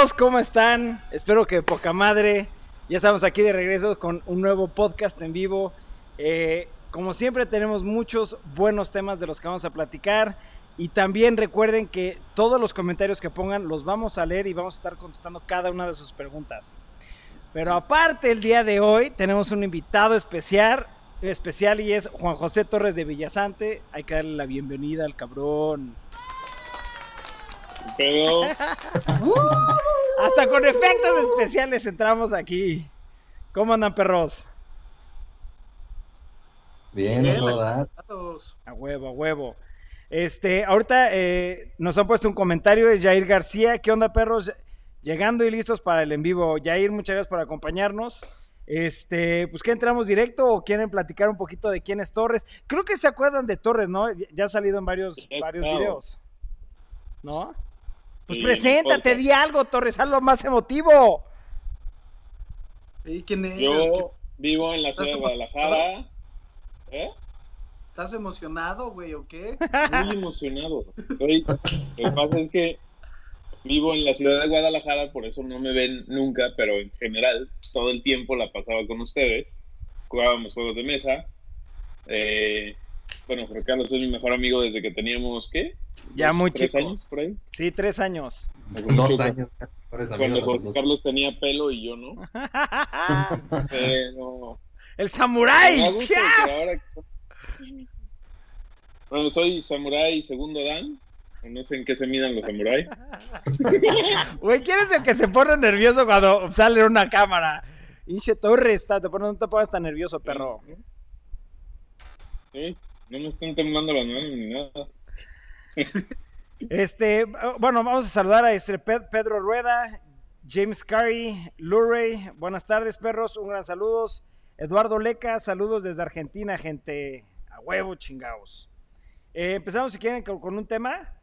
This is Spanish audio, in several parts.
perros? ¿Cómo están? Espero que poca madre. Ya estamos aquí de regreso con un nuevo podcast en vivo. Eh, como siempre tenemos muchos buenos temas de los que vamos a platicar. Y también recuerden que todos los comentarios que pongan los vamos a leer y vamos a estar contestando cada una de sus preguntas. Pero aparte el día de hoy tenemos un invitado especial, especial y es Juan José Torres de Villasante. Hay que darle la bienvenida al cabrón. Hasta con efectos especiales entramos aquí. ¿Cómo andan, perros? Bien, Bien. A huevo, a huevo. Este, ahorita eh, nos han puesto un comentario, es Jair García. ¿Qué onda, perros? Llegando y listos para el en vivo. Jair, muchas gracias por acompañarnos. Este, pues que entramos directo o quieren platicar un poquito de quién es Torres. Creo que se acuerdan de Torres, ¿no? Ya ha salido en varios, Sí, varios claro. videos. ¿No? Pues Sí, preséntate, di algo, Torres, algo más emotivo. ¿Y quién es? yo vivo en la ciudad de ¿Estás Guadalajara. ¿Eh? ¿Estás emocionado, güey, o qué? Muy emocionado. Estoy- lo que pasa es que vivo en la ciudad de Guadalajara, por eso no me ven nunca, pero en general todo el tiempo la pasaba con ustedes. Jugábamos juegos de mesa. Eh, bueno, Jorge Carlos es mi mejor amigo desde que teníamos, ¿qué? Ya ¿Dos, muy tres chicos. años por ahí? Sí, tres años. Dos años. Cuando dos. Carlos tenía pelo y yo no. Pero El samurái. ahora Bueno, soy samurái segundo dan. No sé en qué se midan los samuráis. Güey, ¿quién es el que se pone nervioso cuando sale una cámara? Inche Torres, está, te pones- no te pongas tan nervioso, perro. Sí, no me están temblando las manos ni nada. Este, bueno, vamos a saludar a este Pe- Pedro Rueda, James Curry, Luray. Buenas tardes, perros, un gran saludos. Eduardo Leca, saludos desde Argentina, gente. A huevo, chingaos. Eh, empezamos, si quieren, con, con un tema.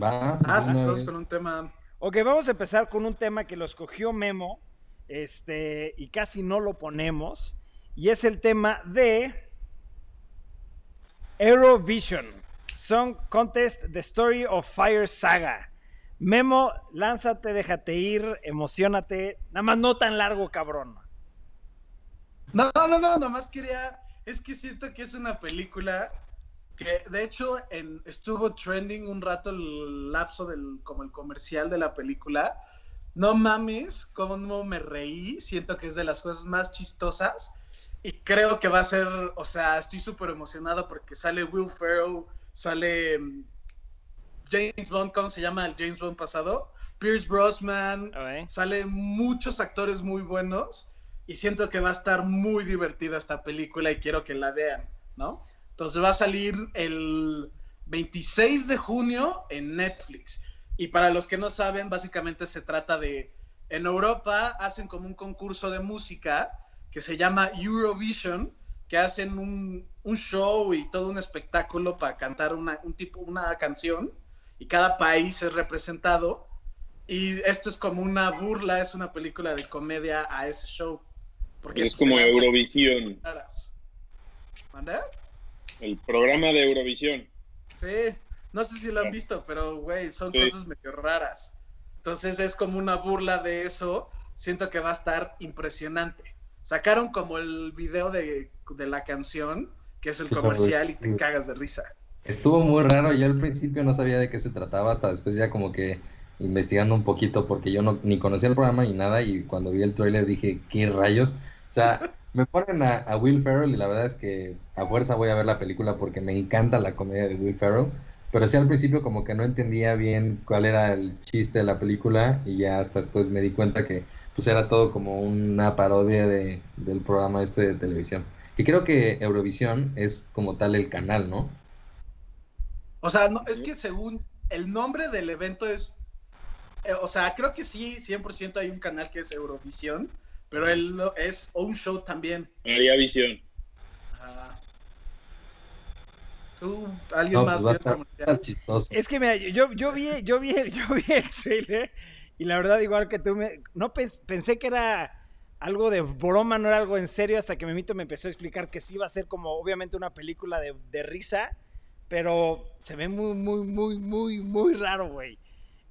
Va. Ah, sí, empezamos con un tema. Ok, vamos a empezar con un tema que lo escogió Memo, este, y casi no lo ponemos, y es el tema de Eurovision Song Contest The Story of Fire Saga. Memo, lánzate, déjate ir, emocionate, nada más no tan largo, cabrón. No, no, no, nomás quería. Es que siento que es una película que, de hecho, estuvo trending un rato el lapso del, como el comercial de la película. No mames, cómo me reí. Siento que es de las cosas más chistosas. Y creo que va a ser, o sea, estoy súper emocionado porque sale Will Ferrell, sale mm, James Bond, ¿cómo se llama el James Bond pasado? Pierce Brosnan, Ok. salen muchos actores muy buenos y siento que va a estar muy divertida esta película y quiero que la vean, ¿no? Entonces va a salir el 26 de junio en Netflix. Y para los que no saben, básicamente se trata de, en Europa hacen como un concurso de música que se llama Eurovision, que hacen un, un show y todo un espectáculo para cantar una, un tipo, una canción y cada país es representado. Y esto es como una burla, es una película de comedia a ese show. Porque Es pues, como Eurovisión. ¿Mande? el programa de Eurovisión. Sí, no sé si lo han visto, pero güey, son Sí. cosas medio raras. Entonces es como una burla de eso. Siento que va a estar impresionante. Sacaron como el video de, de la canción, que es el Sí, comercial, y te cagas de risa. Estuvo muy raro. Yo al principio no sabía de qué se trataba, hasta después ya como que investigando un poquito, porque yo no ni conocía el programa ni nada, y cuando vi el tráiler dije, ¿qué rayos? O sea, me ponen a, a Will Ferrell y la verdad es que a fuerza voy a ver la película porque me encanta la comedia de Will Ferrell, pero sí al principio como que no entendía bien cuál era el chiste de la película y ya hasta después me di cuenta que pues era todo como una parodia de, del programa este de televisión. Y creo que Eurovisión es como tal el canal, ¿no? O sea, no, es que según el nombre del evento es. eh, o sea, creo que sí, 100% hay un canal que es Eurovisión, pero él es un show también. María Visión. ¿Tú, alguien No, más pues va a estar, chistoso. Es que mira, yo, yo vi, yo vi, el- yo vi el trailer y la verdad, igual que tú, me, no pens- pensé que era algo de broma, no era algo en serio, hasta que Memito me empezó a explicar que sí iba a ser como obviamente una película de, de risa, pero se ve muy, muy, muy, muy, muy raro, güey.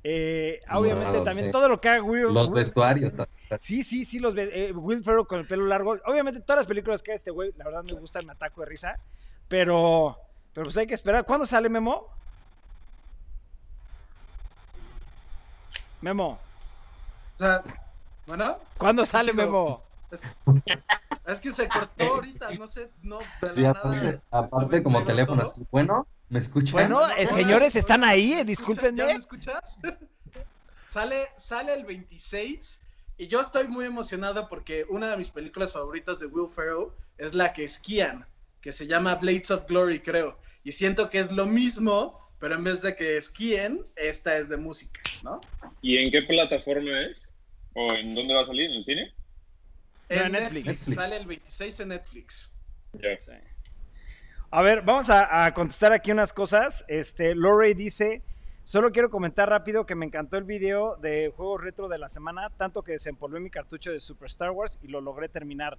Eh, obviamente también sí. todo lo que haga Will, Los Will- vestuarios. también. Sí, sí, sí, los eh, Will Ferrell con el pelo largo. Obviamente todas las películas que hace este güey, la verdad me gustan, me ataco de risa. Pero, pero pues hay que esperar. ¿Cuándo sale Memo? Memo, O sea, bueno, ¿cuándo sale. Memo? es que se cortó ahorita, no sé, no, de la Sí, nada. aparte, aparte estuve como teléfono. todo. así, Bueno, ¿me escuchan? Bueno, eh, señores, están ahí, ¿me eh, discúlpenme. ¿Ya me escuchas? sale, sale el 26 y yo estoy muy emocionado porque una de mis películas favoritas de Will Ferrell es la que esquían, que se llama Blades of Glory, creo. Y siento que es lo mismo, pero en vez de que esquíen, esta es de música, ¿no? ¿Y en qué plataforma es? ¿O en dónde va a salir? ¿En el cine? En Netflix. Netflix. Sale el 26 en Netflix. Ya. A ver, vamos a, a contestar aquí unas cosas. Este, Lorray dice, solo quiero comentar rápido que me encantó el video de juegos retro de la semana, tanto que desempolvé mi cartucho de Super Star Wars y lo logré terminar.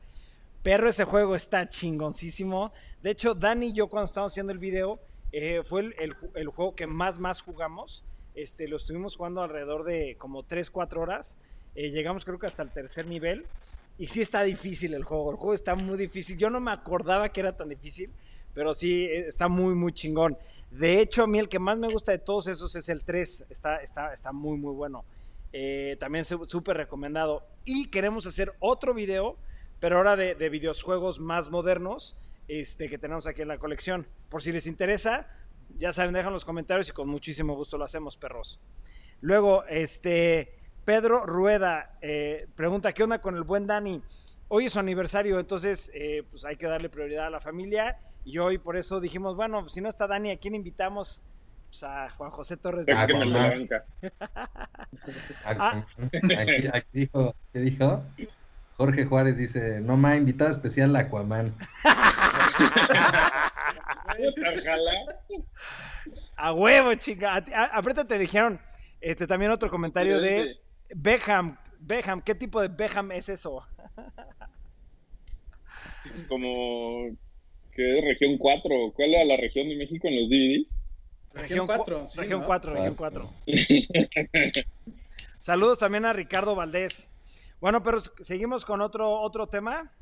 Perro, ese juego está chingoncísimo. De hecho, Dani y yo cuando estábamos haciendo el video, eh, fue el, el juego que más, más jugamos. Este, lo estuvimos jugando alrededor de como 3, 4 horas. Eh, llegamos creo que hasta el tercer nivel. Y sí está difícil el juego. El juego está muy difícil. Yo no me acordaba que era tan difícil. Pero sí, eh, está muy, muy chingón. De hecho, a mí el que más me gusta de todos esos es el 3. Está, está, está muy, muy bueno. Eh, también súper recomendado. Y queremos hacer otro video, pero ahora de, de videojuegos más modernos este, que tenemos aquí en la colección. Por si les interesa, ya saben, dejan los comentarios y con muchísimo gusto lo hacemos, perros. Luego, este, Pedro Rueda eh, pregunta, ¿qué onda con el buen Dani? Hoy es su aniversario, entonces eh, pues hay que darle prioridad a la familia. Y hoy por eso dijimos, bueno, si no está Dani, ¿a quién invitamos? Pues a Juan José Torres de Ah. Ah. Aquí, aquí dijo, ¿qué dijo? Jorge Juárez dice, no más invitado especial Aquaman. Ojalá. A huevo, chica. A a- Aparte te dijeron, este, también otro comentario de Beckham. Beckham, ¿qué tipo de Beckham es eso? Como que es región 4. ¿Cuál era la región de México en los DVD? Región cu- 4, sí, región ¿no? 4, región 4. Saludos también a Ricardo Valdés. Bueno, pero seguimos con otro, otro tema.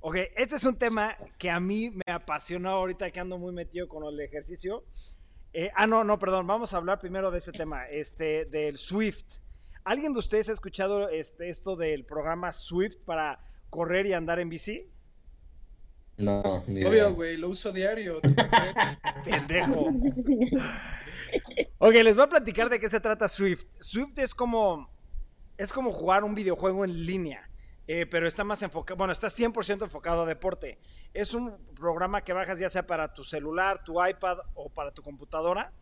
Ok, este es un tema que a mí me apasionó ahorita que ando muy metido con el ejercicio. Eh, ah, no, no, perdón. Vamos a hablar primero de ese tema, este, del Swift. ¿Alguien de ustedes ha escuchado este, esto del programa Swift para correr y andar en bici? No, ni. Obvio, güey, lo uso diario. Pendejo. Ok, les voy a platicar de qué se trata Swift. Swift es como, es como jugar un videojuego en línea, eh, pero está más enfocado, bueno, está 100% enfocado a deporte. Es un programa que bajas ya sea para tu celular, tu iPad o para tu computadora.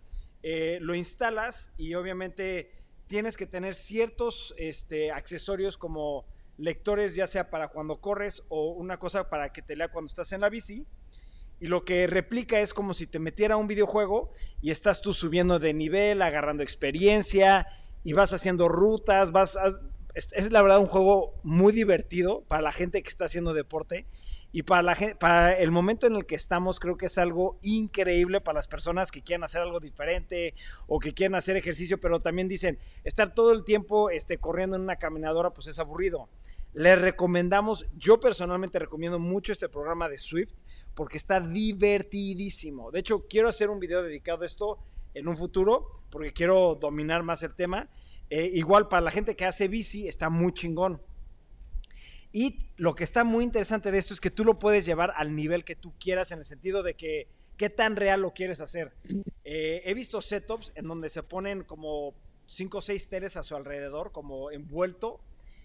Eh, lo instalas y obviamente tienes que tener ciertos este, accesorios como lectores, ya sea para cuando corres o una cosa para que te lea cuando estás en la bici. Y lo que replica es como si te metiera a un videojuego y estás tú subiendo de nivel, agarrando experiencia y vas haciendo rutas, vas es la verdad un juego muy divertido para la gente que está haciendo deporte y para, el momento en el que estamos creo que es algo increíble para las personas que quieran hacer algo diferente o que quieran hacer ejercicio, pero también dicen, estar todo el tiempo este, corriendo en una caminadora pues es aburrido. Les recomendamos, yo personalmente recomiendo mucho este programa de Swift porque está divertidísimo. De hecho, quiero hacer un video dedicado a esto en un futuro porque quiero dominar más el tema. Eh, igual para la gente que hace bici está muy chingón. Y lo que está muy interesante de esto es que tú lo puedes llevar al nivel que tú quieras en el sentido de que qué tan real lo quieres hacer. Eh, he visto setups en donde se ponen como 5 o 6 teles a su alrededor, como envuelto.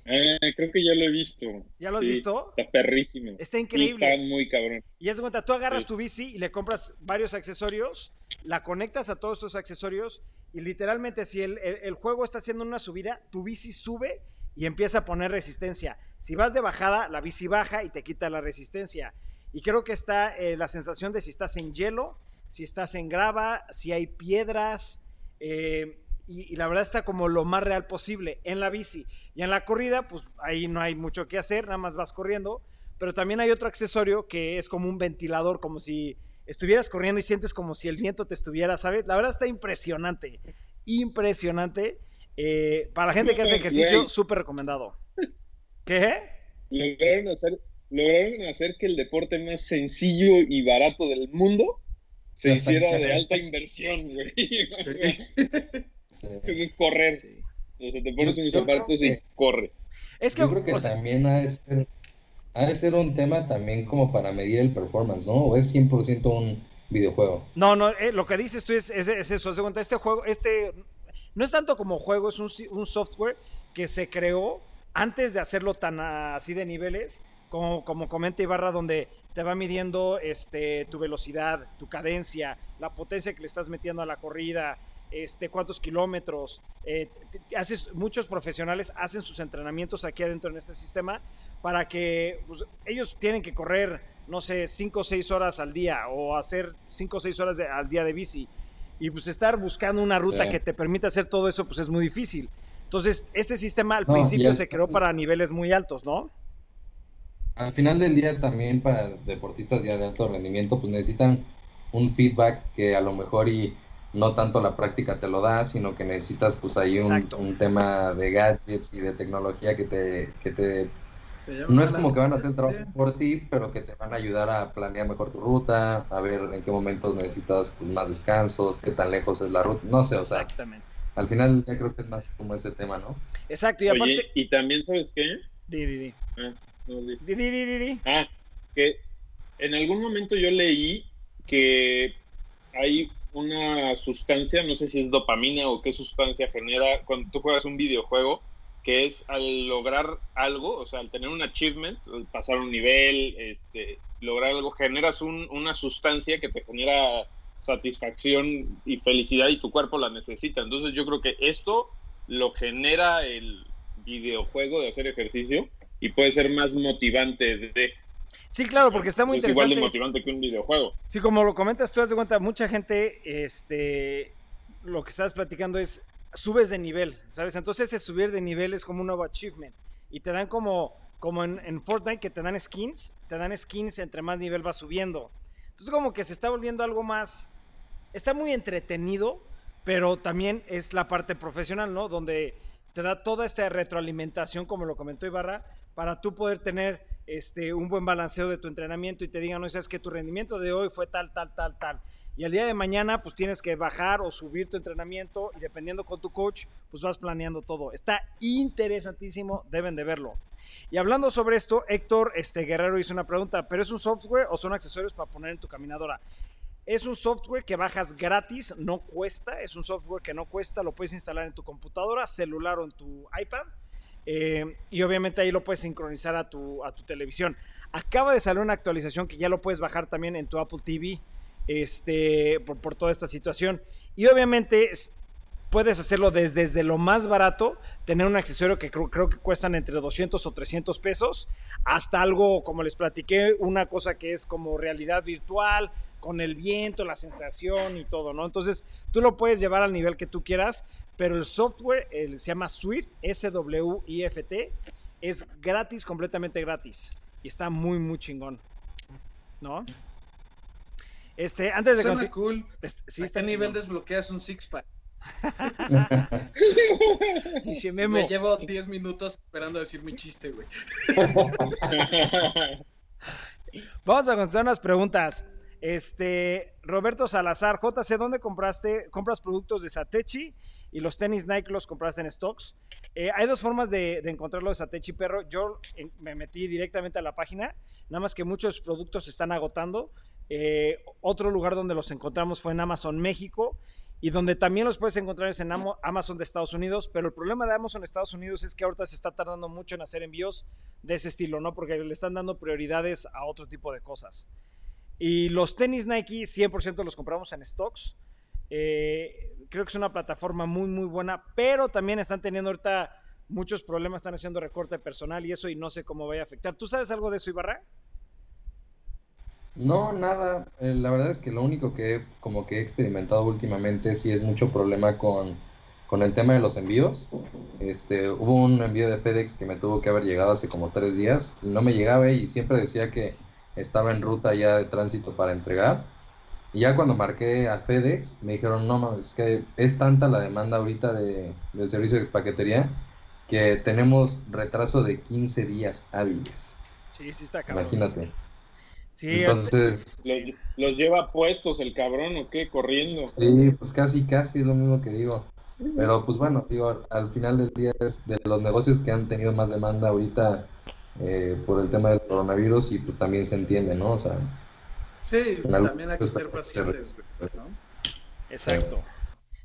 Eh, creo que ya lo he visto. ¿Ya lo has Sí, visto? Está perrísimo. Está increíble. está muy cabrón. Y haz de cuenta, tú agarras Sí. tu bici y le compras varios accesorios, la conectas a todos estos accesorios y literalmente si el, el- el juego está haciendo una subida, tu bici sube y empieza a poner resistencia. Si vas de bajada, la bici baja y te quita la resistencia. Y creo que está eh, la sensación de si estás en hielo, si estás en grava, si hay piedras. eh, y, y la verdad está como lo más real posible en la bici. Y en la corrida, pues ahí no hay mucho que hacer, nada más vas corriendo. Pero también hay otro accesorio que es como un ventilador, como si estuvieras corriendo y sientes como si el viento te estuviera, ¿sabes? La verdad está impresionante. impresionante. Eh, para la gente que hace ejercicio, súper recomendado. ¿Qué? Lograron hacer, lograron hacer que el deporte más sencillo y barato del mundo se hiciera de alta inversión, güey. es correr. O sea, te pones unos zapatos y corre. Es que, Yo creo que también ha de, ser, ha de, ser, un tema también como para medir el performance, ¿no? ¿O es 100% un videojuego? No, no, eh, lo que dices tú es, es, es eso. Este juego, este no es tanto como juego, es un, software que se creó antes de hacerlo tan así de niveles, como, como comenta Ibarra, donde te va midiendo este, tu velocidad, tu cadencia, la potencia que le estás metiendo a la corrida, este, cuántos kilómetros. Eh, haces, muchos profesionales hacen sus entrenamientos aquí adentro en este sistema para que pues, ellos tienen que correr, no sé, 5 o 6 horas al día o hacer 5 o 6 horas al día de bici. Y pues estar buscando una ruta que te permita hacer todo eso, pues es muy difícil. Entonces, este sistema al principio se creó para niveles muy altos, ¿no? Al final del día también para deportistas ya de alto rendimiento, pues necesitan un feedback que a lo mejor y no tanto la práctica te lo da, sino que necesitas pues ahí un, tema de gadgets y de tecnología que te, que te no es como que van a hacer trabajo por ti, pero que te van a ayudar a planear mejor tu ruta, a ver en qué momentos necesitas pues, más descansos, qué tan lejos es la ruta, no sé, o sea, al final ya creo que es más como ese tema, ¿no? Exacto, y aparte... y también, ¿sabes qué? Di, di, di. Ah, no, di. Di, di, di, di. Ah, que en algún momento yo leí que hay una sustancia, no sé si es dopamina o qué sustancia genera cuando tú juegas un videojuego, que es al lograr algo, o sea, al tener un achievement, pasar un nivel, este, lograr algo, generas una sustancia que te genera satisfacción y felicidad y tu cuerpo la necesita. Entonces yo creo que esto lo genera el videojuego de hacer ejercicio y puede ser más motivante de... Sí, claro, porque está muy interesante. igual de motivante que un videojuego. Sí, como lo comentas tú, has de cuenta, mucha gente, este, lo que estás platicando es, subes de nivel, ¿sabes? Entonces ese subir de nivel es como un nuevo achievement y te dan como, como en, Fortnite que te dan skins, te dan skins entre más nivel vas subiendo. Entonces como que se está volviendo algo más, está muy entretenido, pero también es la parte profesional, ¿no? Donde te da toda esta retroalimentación, como lo comentó Ibarra, para tú poder tener este, un buen balanceo de tu entrenamiento y te digan, no sabes que tu rendimiento de hoy fue tal, tal, tal, tal. Y al día de mañana, pues tienes que bajar o subir tu entrenamiento y dependiendo con tu coach, pues vas planeando todo. Está interesantísimo, deben de verlo. Y hablando sobre esto, Héctor este, Guerrero hizo una pregunta, ¿pero es un software o son accesorios para poner en tu caminadora? Es un software que bajas gratis, no cuesta, es un software que no cuesta, lo puedes instalar en tu computadora, celular o en tu iPad. Eh, y obviamente ahí lo puedes sincronizar a tu, a tu televisión. Acaba de salir una actualización que ya lo puedes bajar también en tu Apple TV este, por, por toda esta situación. Y obviamente puedes hacerlo desde, desde, lo más barato, tener un accesorio que creo, creo, que cuestan entre 200 o 300 pesos, hasta algo, como les platiqué, una cosa que es como realidad virtual, con el viento, la sensación y todo, ¿no? Entonces, tú lo puedes llevar al nivel que tú quieras, pero el software el, se llama Swift, S-W-I-F-T, es gratis, completamente gratis. Y está muy, muy chingón, ¿no? Este, antes de Suena cool. Este, sí, está nivel desbloqueas un six pack. Me llevo 10 minutos esperando decir mi chiste, güey. Vamos a contestar unas preguntas. Este, Roberto Salazar, JC, ¿dónde compraste? ¿Compras productos de Satechi? Y los tenis Nike los compraste en stocks. Eh, hay dos formas de, de encontrarlo de Satechi Perro. Yo me metí directamente a la página, nada más que muchos productos se están agotando. Eh, otro lugar donde los encontramos fue en Amazon México y donde también los puedes encontrar es en Amazon de Estados Unidos, pero el problema de Amazon de Estados Unidos es que ahorita se está tardando mucho en hacer envíos de ese estilo, ¿no? Porque le están dando prioridades a otro tipo de cosas. Y los tenis Nike 100% los compramos en stocks. Eh, creo que es una plataforma muy, muy buena, pero también están teniendo ahorita muchos problemas, están haciendo recorte personal y eso y no sé cómo vaya a afectar. ¿Tú sabes algo de eso, Ibarra? No, nada. Eh, la verdad es que lo único que como que he experimentado últimamente sí es mucho problema con, con el tema de los envíos. Este, hubo un envío de FedEx que me tuvo que haber llegado hace como tres días. No me llegaba y siempre decía que estaba en ruta ya de tránsito para entregar. Y ya cuando marqué a FedEx, me dijeron, no, es que es tanta la demanda ahorita de, del servicio de paquetería que tenemos retraso de 15 días hábiles. Sí, sí está cabrón. Imagínate. Sí, Entonces, ¿Los, los lleva puestos el cabrón o qué? Corriendo. sí, pues casi, casi es lo mismo que digo. Pero pues bueno, digo, al final del día es de los negocios que han tenido más demanda ahorita eh, por el tema del coronavirus y pues también se entiende, ¿no? O sea, Sí, también hay que ser pacientes, ¿no? Exacto.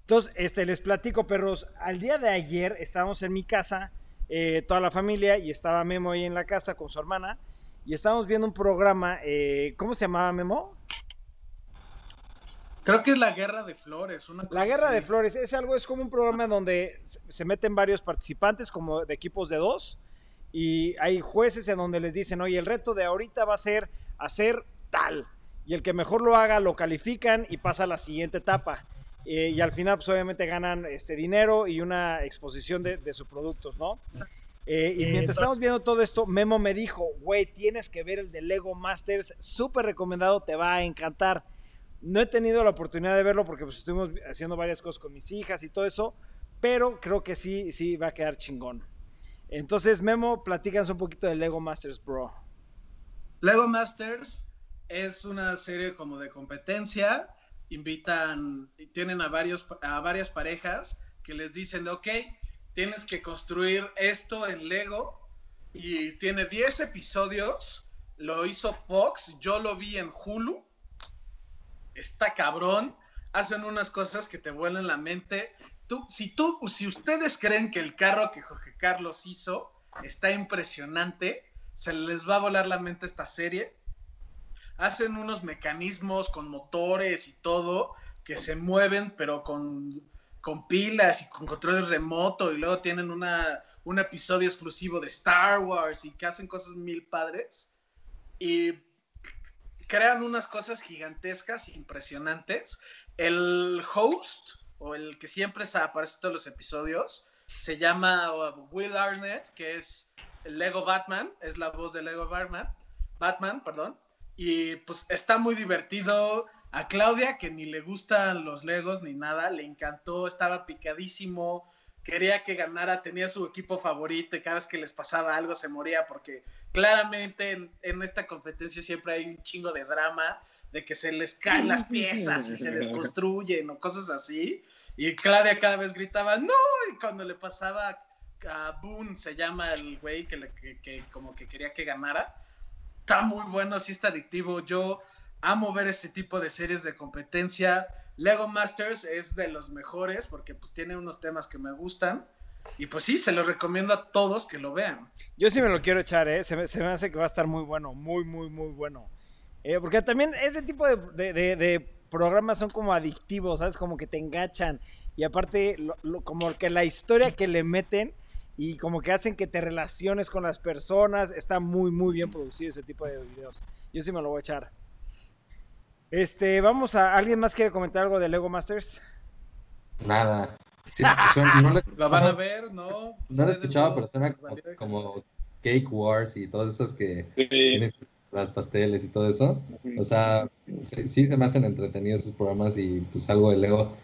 Entonces, este, les platico, perros. Al día de ayer estábamos en mi casa, eh, toda la familia, y estaba Memo ahí en la casa con su hermana, y estábamos viendo un programa, eh, ¿cómo se llamaba Memo? Creo que es la guerra de flores. Una La Guerra así. de Flores es algo, es como un programa donde se meten varios participantes, como de equipos de dos, y hay jueces en donde les dicen, oye, el reto de ahorita va a ser hacer tal, y el que mejor lo haga lo califican y pasa a la siguiente etapa. Eh, y al final, pues obviamente ganan este dinero y una exposición de, de sus productos, ¿no? Eh, y mientras estamos viendo todo esto, Memo me dijo, güey, tienes que ver el de Lego Masters, súper recomendado, te va a encantar. No he tenido la oportunidad de verlo porque pues, estuvimos haciendo varias cosas con mis hijas y todo eso, pero creo que sí, sí va a quedar chingón. Entonces, Memo, platícanos un poquito de Lego Masters, bro. Lego Masters es una serie como de competencia. Invitan, tienen a, varios, a varias parejas que les dicen, ok, tienes que construir esto en Lego. Y tiene 10 episodios. Lo hizo Fox. Yo lo vi en Hulu. Está cabrón. Hacen unas cosas que te vuelan la mente. Tú, si, tú, si ustedes creen que el carro que Jorge Carlos hizo está impresionante, se les va a volar la mente esta serie. Hacen unos mecanismos con motores y todo que se mueven, pero con, con pilas y con controles remoto. Y luego tienen una, un episodio exclusivo de Star Wars y que hacen cosas mil padres. Y crean unas cosas gigantescas, impresionantes. El host, o el que siempre aparece en todos los episodios, se llama Will Arnett, que es el Lego Batman, es la voz de Lego Batman, Batman, perdón, y pues está muy divertido. A Claudia, que ni le gustan los Legos ni nada, le encantó, estaba picadísimo, quería que ganara, tenía su equipo favorito y cada vez que les pasaba algo se moría porque claramente en, en esta competencia siempre hay un chingo de drama de que se les caen las piezas y se desconstruyen o cosas así. Y Claudia cada vez gritaba, no, y cuando le pasaba a Boone, se llama el güey que, le- que- que como que quería que ganara, está muy bueno, sí está adictivo. Yo amo ver este tipo de series de competencia. Lego Masters es de los mejores porque pues tiene unos temas que me gustan. Y pues sí, se lo recomiendo a todos que lo vean. Yo sí me lo quiero echar, ¿eh? Se me, se me hace que va a estar muy bueno, muy, muy, muy bueno. Eh, porque también ese tipo de, de- de- de programas son como adictivos, ¿sabes? Como que te enganchan. Y aparte, lo- lo- como que la historia que le meten y como que hacen que te relaciones con las personas. Está muy, muy bien producido ese tipo de videos. Yo sí me lo voy a echar. Este, vamos a. ¿Alguien más quiere comentar algo de Lego Masters? nada. Sí, no, lo ¿La van a ver? No. no Ustedes escuchaba, pero suena como, como Cake Wars y todas esas que Sí. tienes las pasteles y todo eso. O sea, sí, sí se me hacen entretenidos esos programas y pues algo de Lego.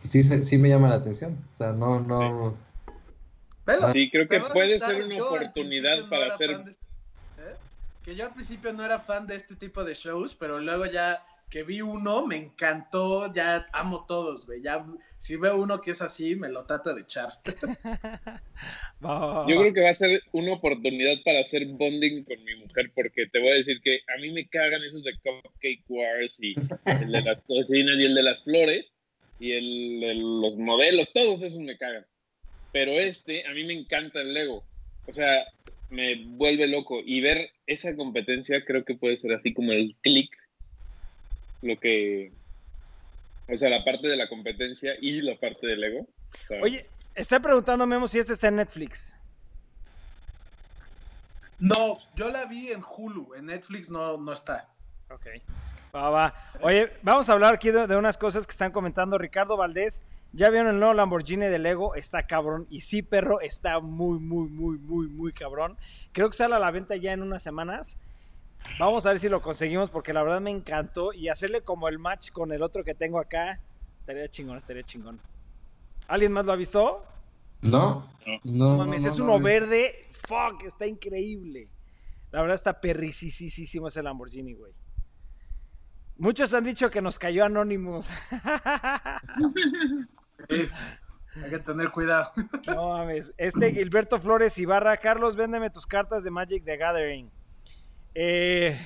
pues, sí, se- sí me llama la atención. O sea, no, no. Velo, Sí, creo que puede ser una Yo oportunidad para hacer. Que yo al principio no era fan de este tipo de shows, pero luego ya que vi uno, me encantó, ya amo todos, güey. Ya, si veo uno que es así, me lo trato de echar. Va, va, va, Yo creo que va a ser una oportunidad para hacer bonding con mi mujer, porque te voy a decir que a mí me cagan esos de Cupcake Wars y el de las cocinas y el de las flores y el de los modelos, todos esos me cagan. Pero este, a mí me encanta el Lego. O sea, me vuelve loco. Y ver esa competencia creo que puede ser así como el click, lo que... O sea, la parte de la competencia y la parte del Lego. O sea, Oye, está preguntando Memo si este está en Netflix. No, yo la vi en Hulu, en Netflix no, no está. Ok. Va, va. Oye, vamos a hablar aquí de, de unas cosas que están comentando. Ricardo Valdés, ya vieron el nuevo Lamborghini de Lego, está cabrón. Y sí, perro, está muy, muy, muy, muy, muy cabrón. Creo que sale a la venta ya en unas semanas. Vamos a ver si lo conseguimos porque la verdad me encantó y hacerle como el match con el otro que tengo acá. Estaría chingón, estaría chingón. ¿Alguien más lo ha visto? No, no, No mames, no, es no, uno no. verde. Fuck, está increíble. La verdad está perricisísimo ese Lamborghini, güey. Muchos han dicho que nos cayó Anonymous. Hay que tener cuidado. No mames. Este Gilberto Flores Ibarra, Carlos, véndeme tus cartas de Magic the Gathering. Eh,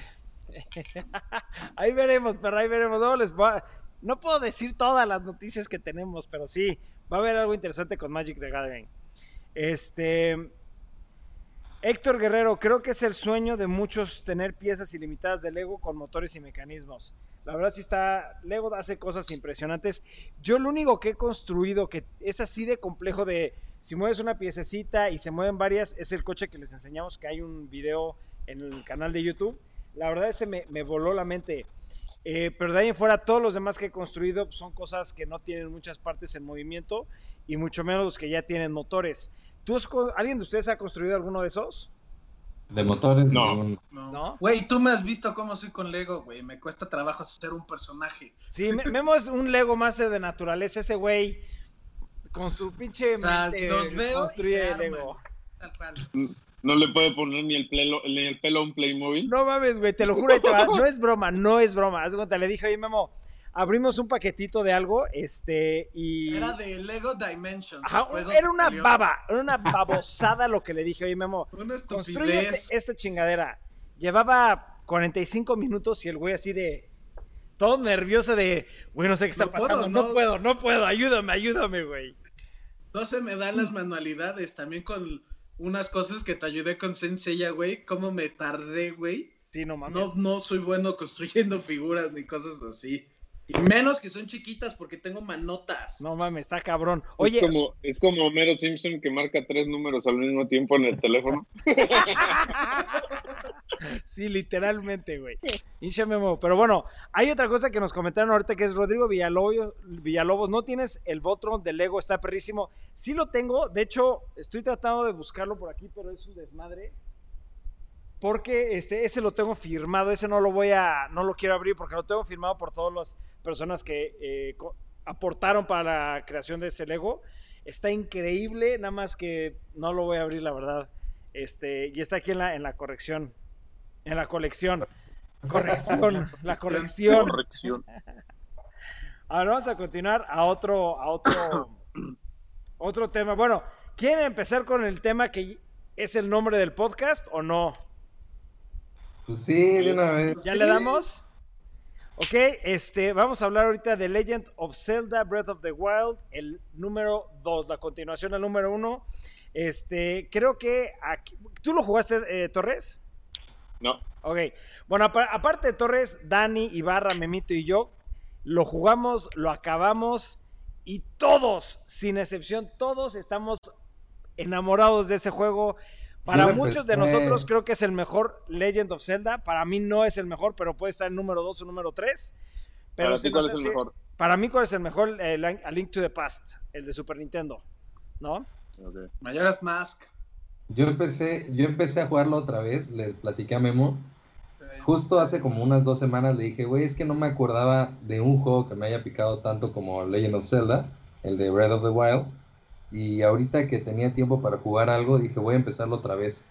ahí veremos, pero ahí veremos. No, les voy a- no puedo decir todas las noticias que tenemos, pero sí, va a haber algo interesante con Magic the Gathering. Este. Héctor Guerrero, creo que es el sueño de muchos tener piezas ilimitadas de Lego con motores y mecanismos. La verdad sí está, Lego hace cosas impresionantes. Yo lo único que he construido que es así de complejo de si mueves una piececita y se mueven varias, es el coche que les enseñamos, que hay un video en el canal de YouTube. La verdad ese me, voló la mente. Eh, pero de ahí en fuera, todos los demás que he construido son cosas que no tienen muchas partes en movimiento y mucho menos los que ya tienen motores. ¿Tú has co- ¿Alguien de ustedes ha construido alguno de esos? De motores, No. No. ¿No? Güey, tú me has visto cómo soy con Lego, güey. Me cuesta trabajo hacer un personaje. Sí, Me- Memo es un Lego Master de naturaleza. Ese güey con su pinche O sea, mente los veo y construye. Lego. Tal cual. No le puede poner ni el pelo, ni el pelo a un Playmobil. No mames, güey, te lo juro. te va. No es broma, no es broma. Haz cuenta, le dije, oye, Memo, abrimos un paquetito de algo, este, y... Era de Lego Dimensions. Ajá, era una baba, era una babosada lo que le dije, oye, Memo, construye este- esta chingadera. Llevaba 45 minutos y el güey así de... Todo nervioso de, güey, no sé qué está No puedo, pasando, no no. puedo, no puedo, ayúdame, ayúdame, güey. No se me dan las manualidades. También con unas cosas que te ayudé con Senseiya, güey. Cómo me tardé, güey. Sí, no mames. No, no soy bueno construyendo figuras ni cosas así. Y menos que son chiquitas porque tengo manotas. No mames, está cabrón. Es Oye, como, es como Homero Simpson que marca tres números al mismo tiempo en el teléfono. sí, literalmente, güey. Hincha Memo. Pero bueno, hay otra cosa que nos comentaron ahorita que es Rodrigo Villalobos. Villalobos, ¿no tienes el Voltron de Lego? Está perrísimo. Sí lo tengo. De hecho, estoy tratando de buscarlo por aquí, pero es un desmadre. Porque este, ese lo tengo firmado. Ese no lo voy a. No lo quiero abrir porque lo tengo firmado por todas las personas que eh, aportaron para la creación de ese Lego. Está increíble, nada más que no lo voy a abrir, la verdad. Este, y está aquí en la, en la corrección. En la colección. Corrección. La corrección. Corrección. Ahora vamos a continuar a otro, a otro, otro tema. Bueno, ¿quieren empezar con el tema que es el nombre del podcast o no? Pues sí, de una vez. ¿Ya Sí. le damos? Ok, este, vamos a hablar ahorita de Legend of Zelda Breath of the Wild, el número 2, la continuación al número 1. Este, creo que aquí, ¿tú lo jugaste, eh, Torres? No, Ok, bueno, apa- aparte de Torres, Dani, Ibarra, Memito y yo, lo jugamos, lo acabamos y todos, sin excepción, todos estamos enamorados de ese juego. Para lo muchos de nosotros creo que es el mejor Legend of Zelda. Para mí no es el mejor, pero puede estar en número 2 o número 3. Pero para ti, ¿cuál nos es el hace- mejor? Para mí, ¿cuál es el mejor? Eh, Link- A Link to the Past, el de Super Nintendo. ¿No? Ok. Mayoras Mask. Yo empecé, yo empecé a jugarlo otra vez, le platiqué a Memo. Justo hace como unas dos semanas le dije, güey, es que no me acordaba de un juego que me haya picado tanto como Legend of Zelda, el de Breath of the Wild. Y ahorita que tenía tiempo para jugar algo, dije, voy a empezarlo otra vez.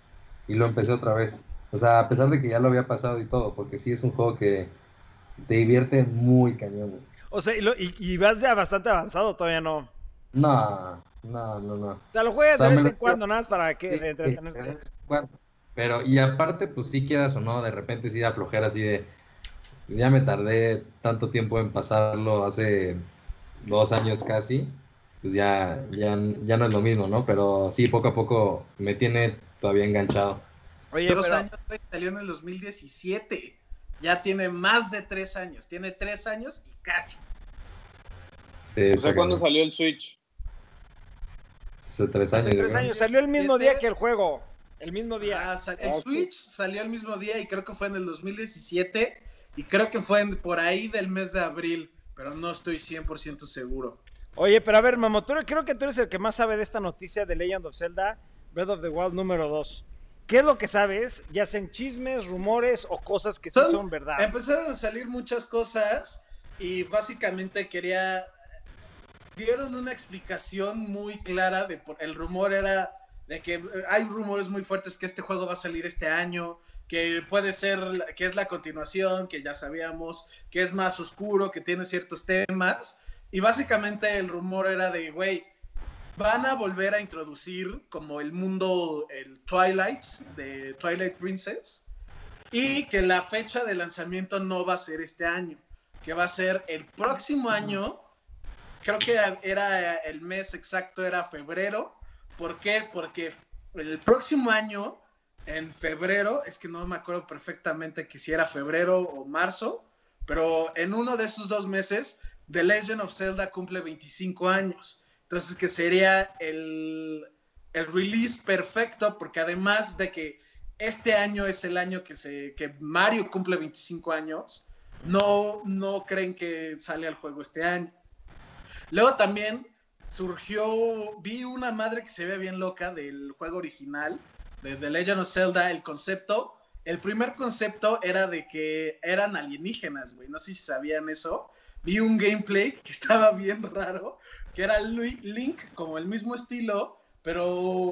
Y lo empecé otra vez. O sea, a pesar de que ya lo había pasado y todo, porque sí es un juego que te divierte muy cañón, güey. O sea, y, lo- y- y vas ya bastante avanzado, todavía no. No, no, no, no. O sea, lo juegas O sea, de vez lo- en cuando, nada más para que Sí, entretenerte. bueno, pero, y aparte, pues sí quieras o no, de repente sí da flojera así de, ya me tardé tanto tiempo en pasarlo hace dos años casi, pues ya, ya, ya no es lo mismo, ¿no? Pero sí, poco a poco me tiene todavía enganchado. Oye, Dos pero, años, salió en el 2017. Ya tiene más de tres años. Tiene tres años y cacho. Sí, O sea, ¿cuándo salió el Switch? Hace tres hace años. tres ¿no? años, salió el mismo día que el juego. El mismo día. Ah, sal- el Ah. Switch salió el mismo día y creo que fue en el 2017. Y creo que fue en- por ahí del mes de abril. Pero no estoy 100% seguro. Oye, pero a ver, Mamotor, creo que tú eres el que más sabe de esta noticia de Legend of Zelda Breath of the Wild número 2. ¿Qué es lo que sabes? Ya sean chismes, rumores o cosas que sí Son- son verdad. Empezaron a salir muchas cosas y básicamente quería dieron una explicación muy clara de por el rumor era de que hay rumores muy fuertes que este juego va a salir este año, que puede ser que es la continuación, que ya sabíamos, que es más oscuro, que tiene ciertos temas y básicamente el rumor era de güey, van a volver a introducir como el mundo el Twilight de Twilight Princess y que la fecha de lanzamiento no va a ser este año, que va a ser el próximo año. Creo que era el mes exacto, era febrero. ¿Por qué? Porque el próximo año, en febrero, es que no me acuerdo perfectamente que si era febrero o marzo, pero en uno de esos dos meses, The Legend of Zelda cumple 25 años. Entonces, que sería el, el release perfecto, porque además de que este año es el año que, se, que Mario cumple 25 años, no, no creen que sale al juego este año. Luego también surgió, vi una madre que se ve bien loca del juego original, de The Legend of Zelda, el concepto. El primer concepto era de que eran alienígenas, güey. No sé si sabían eso. Vi un gameplay que estaba bien raro, que era Link como el mismo estilo, pero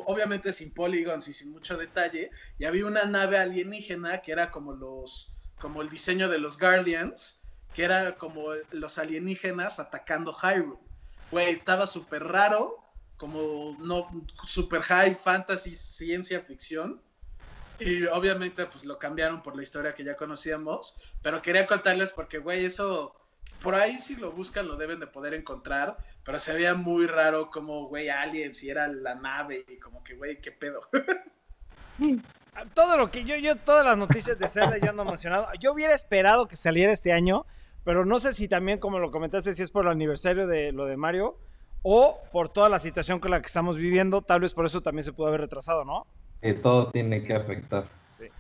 obviamente sin polygons y sin mucho detalle. Y había una nave alienígena que era como los, como el diseño de los Guardians, que era como los alienígenas atacando Hyrule. Güey, estaba súper raro, como no, super high fantasy, ciencia ficción. Y obviamente pues lo cambiaron por la historia que ya conocíamos, pero quería contarles porque, güey, eso, por ahí si lo buscan lo deben de poder encontrar, pero se veía muy raro como, güey, aliens y era la nave y como que, güey, qué pedo. Todo lo que yo, yo, todas las noticias de Zelda yo ando mencionado. Yo hubiera esperado que saliera este año, pero no sé si también, como lo comentaste, si es por el aniversario de lo de Mario o por toda la situación con la que estamos viviendo. Tal vez por eso también se pudo haber retrasado, ¿no? Que todo tiene que afectar.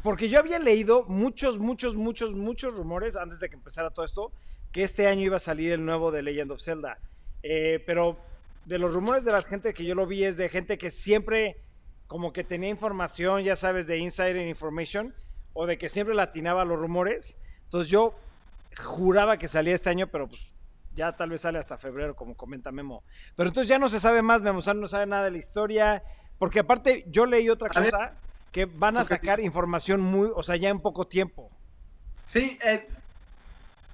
Porque yo había leído muchos, muchos, muchos, muchos rumores antes de que empezara todo esto que este año iba a salir el nuevo de Legend of Zelda. Eh, pero de los rumores de la gente que yo lo vi es de gente que siempre como que tenía información, ya sabes, de insider information o de que siempre latinaba los rumores. Entonces yo juraba que salía este año, pero pues ya tal vez sale hasta febrero, como comenta Memo. Pero entonces ya no se sabe más, Memo, o sea, no sabe nada de la historia, porque aparte yo leí otra A ver. cosa que van a sacar información muy, o sea, ya en poco tiempo. Sí, eh,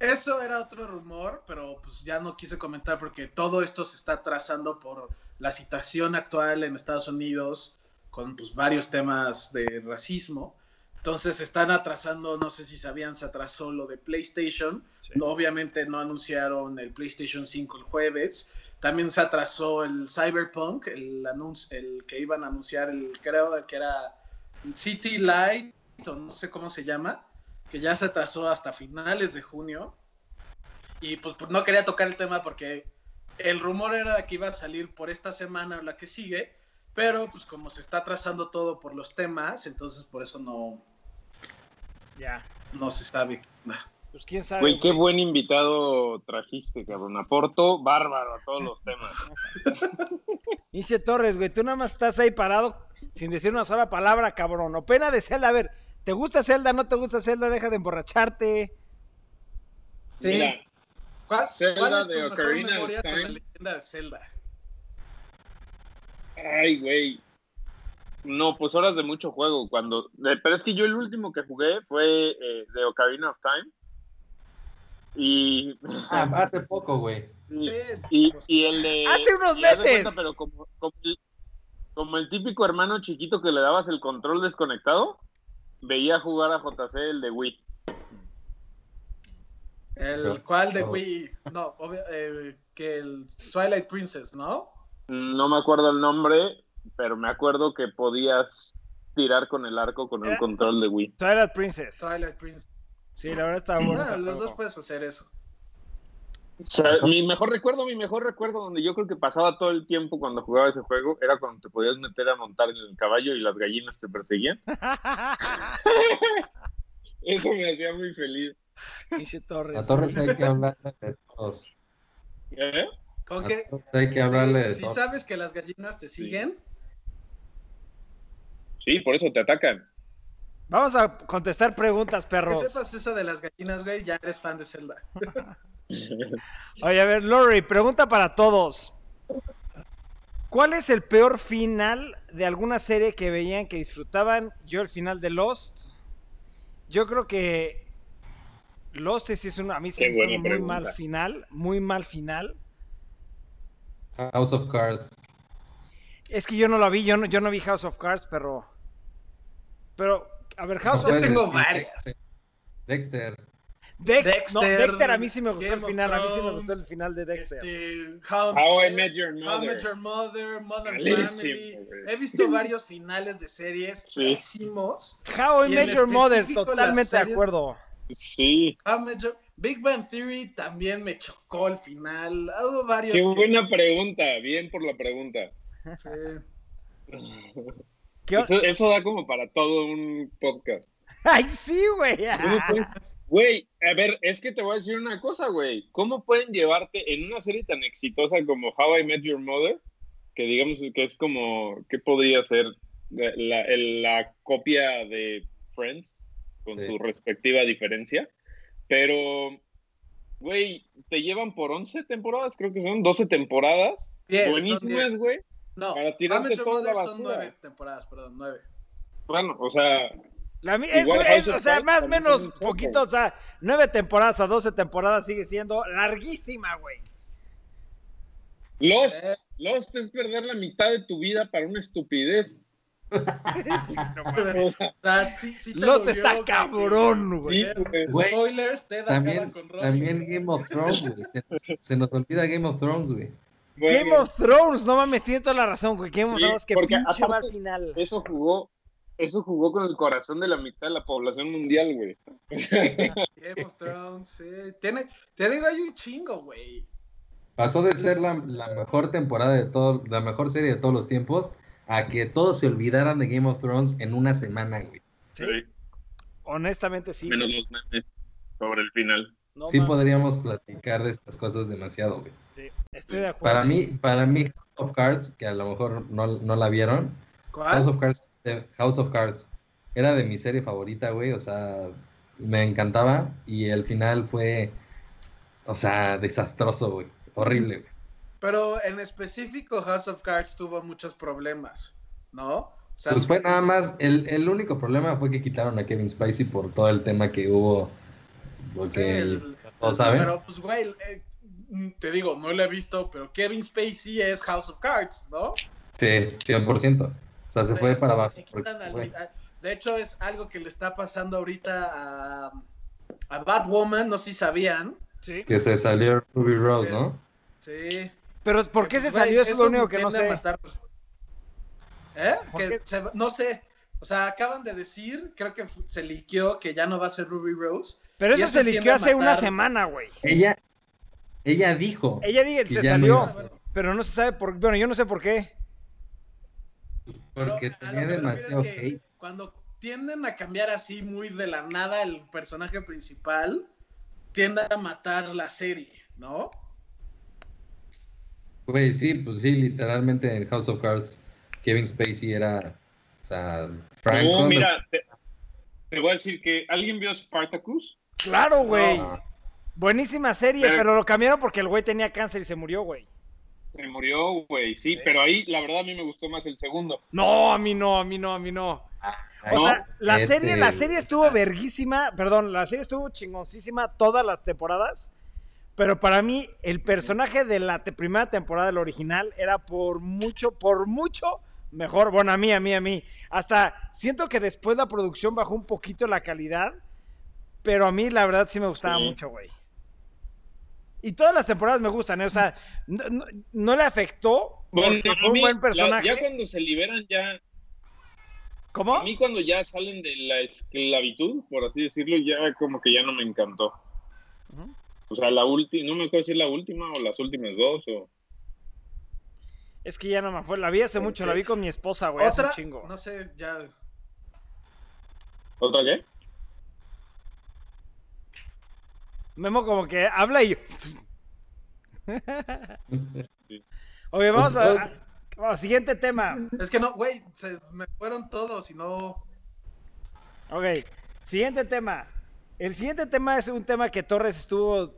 eso era otro rumor, pero pues ya no quise comentar porque todo esto se está trazando por la situación actual en Estados Unidos con pues varios temas de racismo. Entonces se están atrasando, no sé si sabían, se atrasó lo de PlayStation. Sí. No, obviamente no anunciaron el PlayStation 5 el jueves. También se atrasó el Cyberpunk, el anuncio, el que iban a anunciar, el creo que era City Light, o no sé cómo se llama, que ya se atrasó hasta finales de junio. Y pues, pues, no quería tocar el tema porque el rumor era que iba a salir por esta semana o la que sigue, pero pues como se está atrasando todo por los temas, entonces por eso no, Ya. no se sabe. Pues quién sabe. Güey, qué güey. buen invitado trajiste, cabrón. Aporto bárbaro a todos los temas. Inche Torres, güey, tú nada más estás ahí parado sin decir una sola palabra, cabrón. O pena de Zelda. A ver, ¿te gusta Zelda? ¿No te gusta Zelda? Deja de emborracharte. Sí. Mira, ¿Cuál, Zelda cuál es tu de mejor Ocarina of memoria con la Time. leyenda de Zelda? ay, güey. No, pues horas de mucho juego. Cuando, de- pero es que yo el último que jugué fue eh, de Ocarina of Time. Y, Ah, hace poco, güey. y, Sí, y- pues, y el de. ¡Hace unos de meses! cuenta, pero como, como, el, como el típico hermano chiquito que le dabas el control desconectado, veía jugar a JC el de Wii. el cual de Wii, no, obvio- eh, que el Twilight Princess, ¿no? No me acuerdo el nombre, pero me acuerdo que podías tirar con el arco con el Eh. control de Wii. Twilight Princess. Twilight Princess. Sí, la verdad estaba bueno. Bueno, ese los juego. dos puedes hacer eso. O sea, mi mejor recuerdo, mi mejor recuerdo donde yo creo que pasaba todo el tiempo cuando jugaba ese juego era cuando te podías meter a montar en el caballo y las gallinas te perseguían. Eso me hacía muy feliz. Inche Torres. A Torres hay que hablarle de todos. ¿Eh? Con que Torres hay que hablarle de si todos. sabes que las gallinas te siguen, Sí, por eso te atacan. Vamos a contestar preguntas, Que perros. sepas eso de las gallinas, güey, ya eres fan de Zelda. Oye, a ver, Lori, pregunta para todos. ¿Cuál es el peor final de alguna serie que veían que disfrutaban? Yo el final de Lost. Yo creo que Lost es un, a mí Qué me hizo un muy mal final, muy mal final. House of Cards. Es que yo no la vi, yo no, yo no vi House of Cards, pero pero a ver, House No of Yo puedes tengo varias. Dexter. Dexter, no, Dexter, a mí sí me gustó el Game final, a mí sí me gustó el final de Dexter. Este, How, How I Met Your How I Mother. Met Your Mother, Malísimo, Family. He visto varios finales de series Sí. pésimos. How I Met Your Mother, totalmente de acuerdo. Sí. How I Met Your- Big Bang Theory también me chocó el final. Hubo varios. Qué que- buena pregunta. Bien por la pregunta. sí. ¿Qué o- Eso, eso da como para todo un podcast. Ay, sí, güey. ¿Cómo puedes- Güey, a ver, es que te voy a decir una cosa, güey. ¿Cómo pueden llevarte en una serie tan exitosa como How I Met Your Mother? Que digamos que es como, ¿qué podría ser? La, la- la copia de Friends, con Sí. su respectiva diferencia. Pero, güey, te llevan por 11 temporadas, creo que son 12 temporadas. Diez, Buenísimas, güey. No, para tirarte toda la Mother son basura. nueve temporadas, perdón, nueve. Bueno, o sea, La eso es, o sea, más o también menos poquito, o sea, nueve temporadas a doce temporadas sigue siendo larguísima, güey. Lost, Eh. Lost es perder la mitad de tu vida para una estupidez. Sí, no mames. O sea, O sea, sí- sí te Lost está cabrón, güey. Spoilers, Ted También, acaba con Robin. también Game of Thrones, güey. Se, nos- se nos olvida Game of Thrones, güey. Game of Thrones, no mames, tiene toda la razón, güey. Game of Thrones, que pinche mal aparte- final. Eso jugó, eso jugó con el corazón de la mitad de la población mundial, güey. Game of Thrones, sí. Tiene, te digo, hay un chingo, güey. Pasó de ser la, la mejor temporada de todo, la mejor serie de todos los tiempos, a que todos se olvidaran de Game of Thrones en una semana, güey. Sí, honestamente sí. Menos los memes sobre el final. No sí mames, podríamos platicar de estas cosas demasiado, güey. sí, Estoy de acuerdo. Para mí, para mí, House of Cards, que a lo mejor no, no la vieron, House ¿Cuál? of Cards, House of Cards, era de mi serie favorita, güey, o sea, me encantaba y el final fue, o sea, desastroso, güey, horrible, güey. Pero en específico, House of Cards tuvo muchos problemas, ¿no? O sea, Pues fue nada más, el, el único problema fue que quitaron a Kevin Spacey por todo el tema que hubo, porque el- saben. Pero pues, güey, eh, te digo, no lo he visto, pero Kevin Spacey es House of Cards, ¿no? Sí, 100%. O sea, se fue para abajo. si porque, quitan al- güey, a- de hecho, es algo que le está pasando ahorita a, a Batwoman, no sé si sabían. Sí. que se salió Ruby Rose, ¿no? Sí. Pero ¿por qué se Güey, salió? Eso es lo único que no sé. matar. ¿Eh? ¿Por Que se no sé. O sea, acaban de decir, creo que se liqueó que ya no va a ser Ruby Rose. Pero eso se liqueó hace una semana, güey. Ella, ella dijo Ella dice, Que se no salió, pero no se sabe por Bueno, yo no sé por qué. Porque tenía demasiado es que hate. Cuando tienden a cambiar así muy de la nada el personaje principal, tiende a matar la serie, ¿no? Güey, sí, pues sí, literalmente en House of Cards, Kevin Spacey era, o sea, Frank mira, te, te voy a decir que alguien vio Spartacus. Claro, güey. No, Buenísima serie, Pero- pero lo cambiaron porque el güey tenía cáncer y se murió, güey. Se murió, güey, sí, pero ahí la verdad a mí me gustó más el segundo. No, a mí no, a mí no, a mí no. O No, sea, la este- serie, la serie estuvo verguísima, perdón, la serie estuvo chingoncísima todas las temporadas, pero para mí el personaje de la te- primera temporada del original era por mucho, por mucho mejor, bueno, a mí, a mí, a mí. Hasta siento que después la producción bajó un poquito la calidad, pero a mí la verdad sí me gustaba Sí. mucho, güey. Y todas las temporadas me gustan, ¿eh? o sea, no, no- no le afectó Bueno, porque fue un mí, buen la- personaje. ya cuando se liberan, ya. ¿Cómo? A mí, cuando ya salen de la esclavitud, por así decirlo, ya como que ya no me encantó. O sea, la última, no me acuerdo si es la última o las últimas dos. O... Es que ya no me fue. La vi hace mucho, la vi con mi esposa, güey, hace un Otra, chingo. no sé, ya. ¿Otra qué? Memo como que habla y yo. Oye, vamos a, a- siguiente tema. Es que no, güey, se me fueron todos y no. Ok, siguiente tema. El siguiente tema es un tema que Torres estuvo.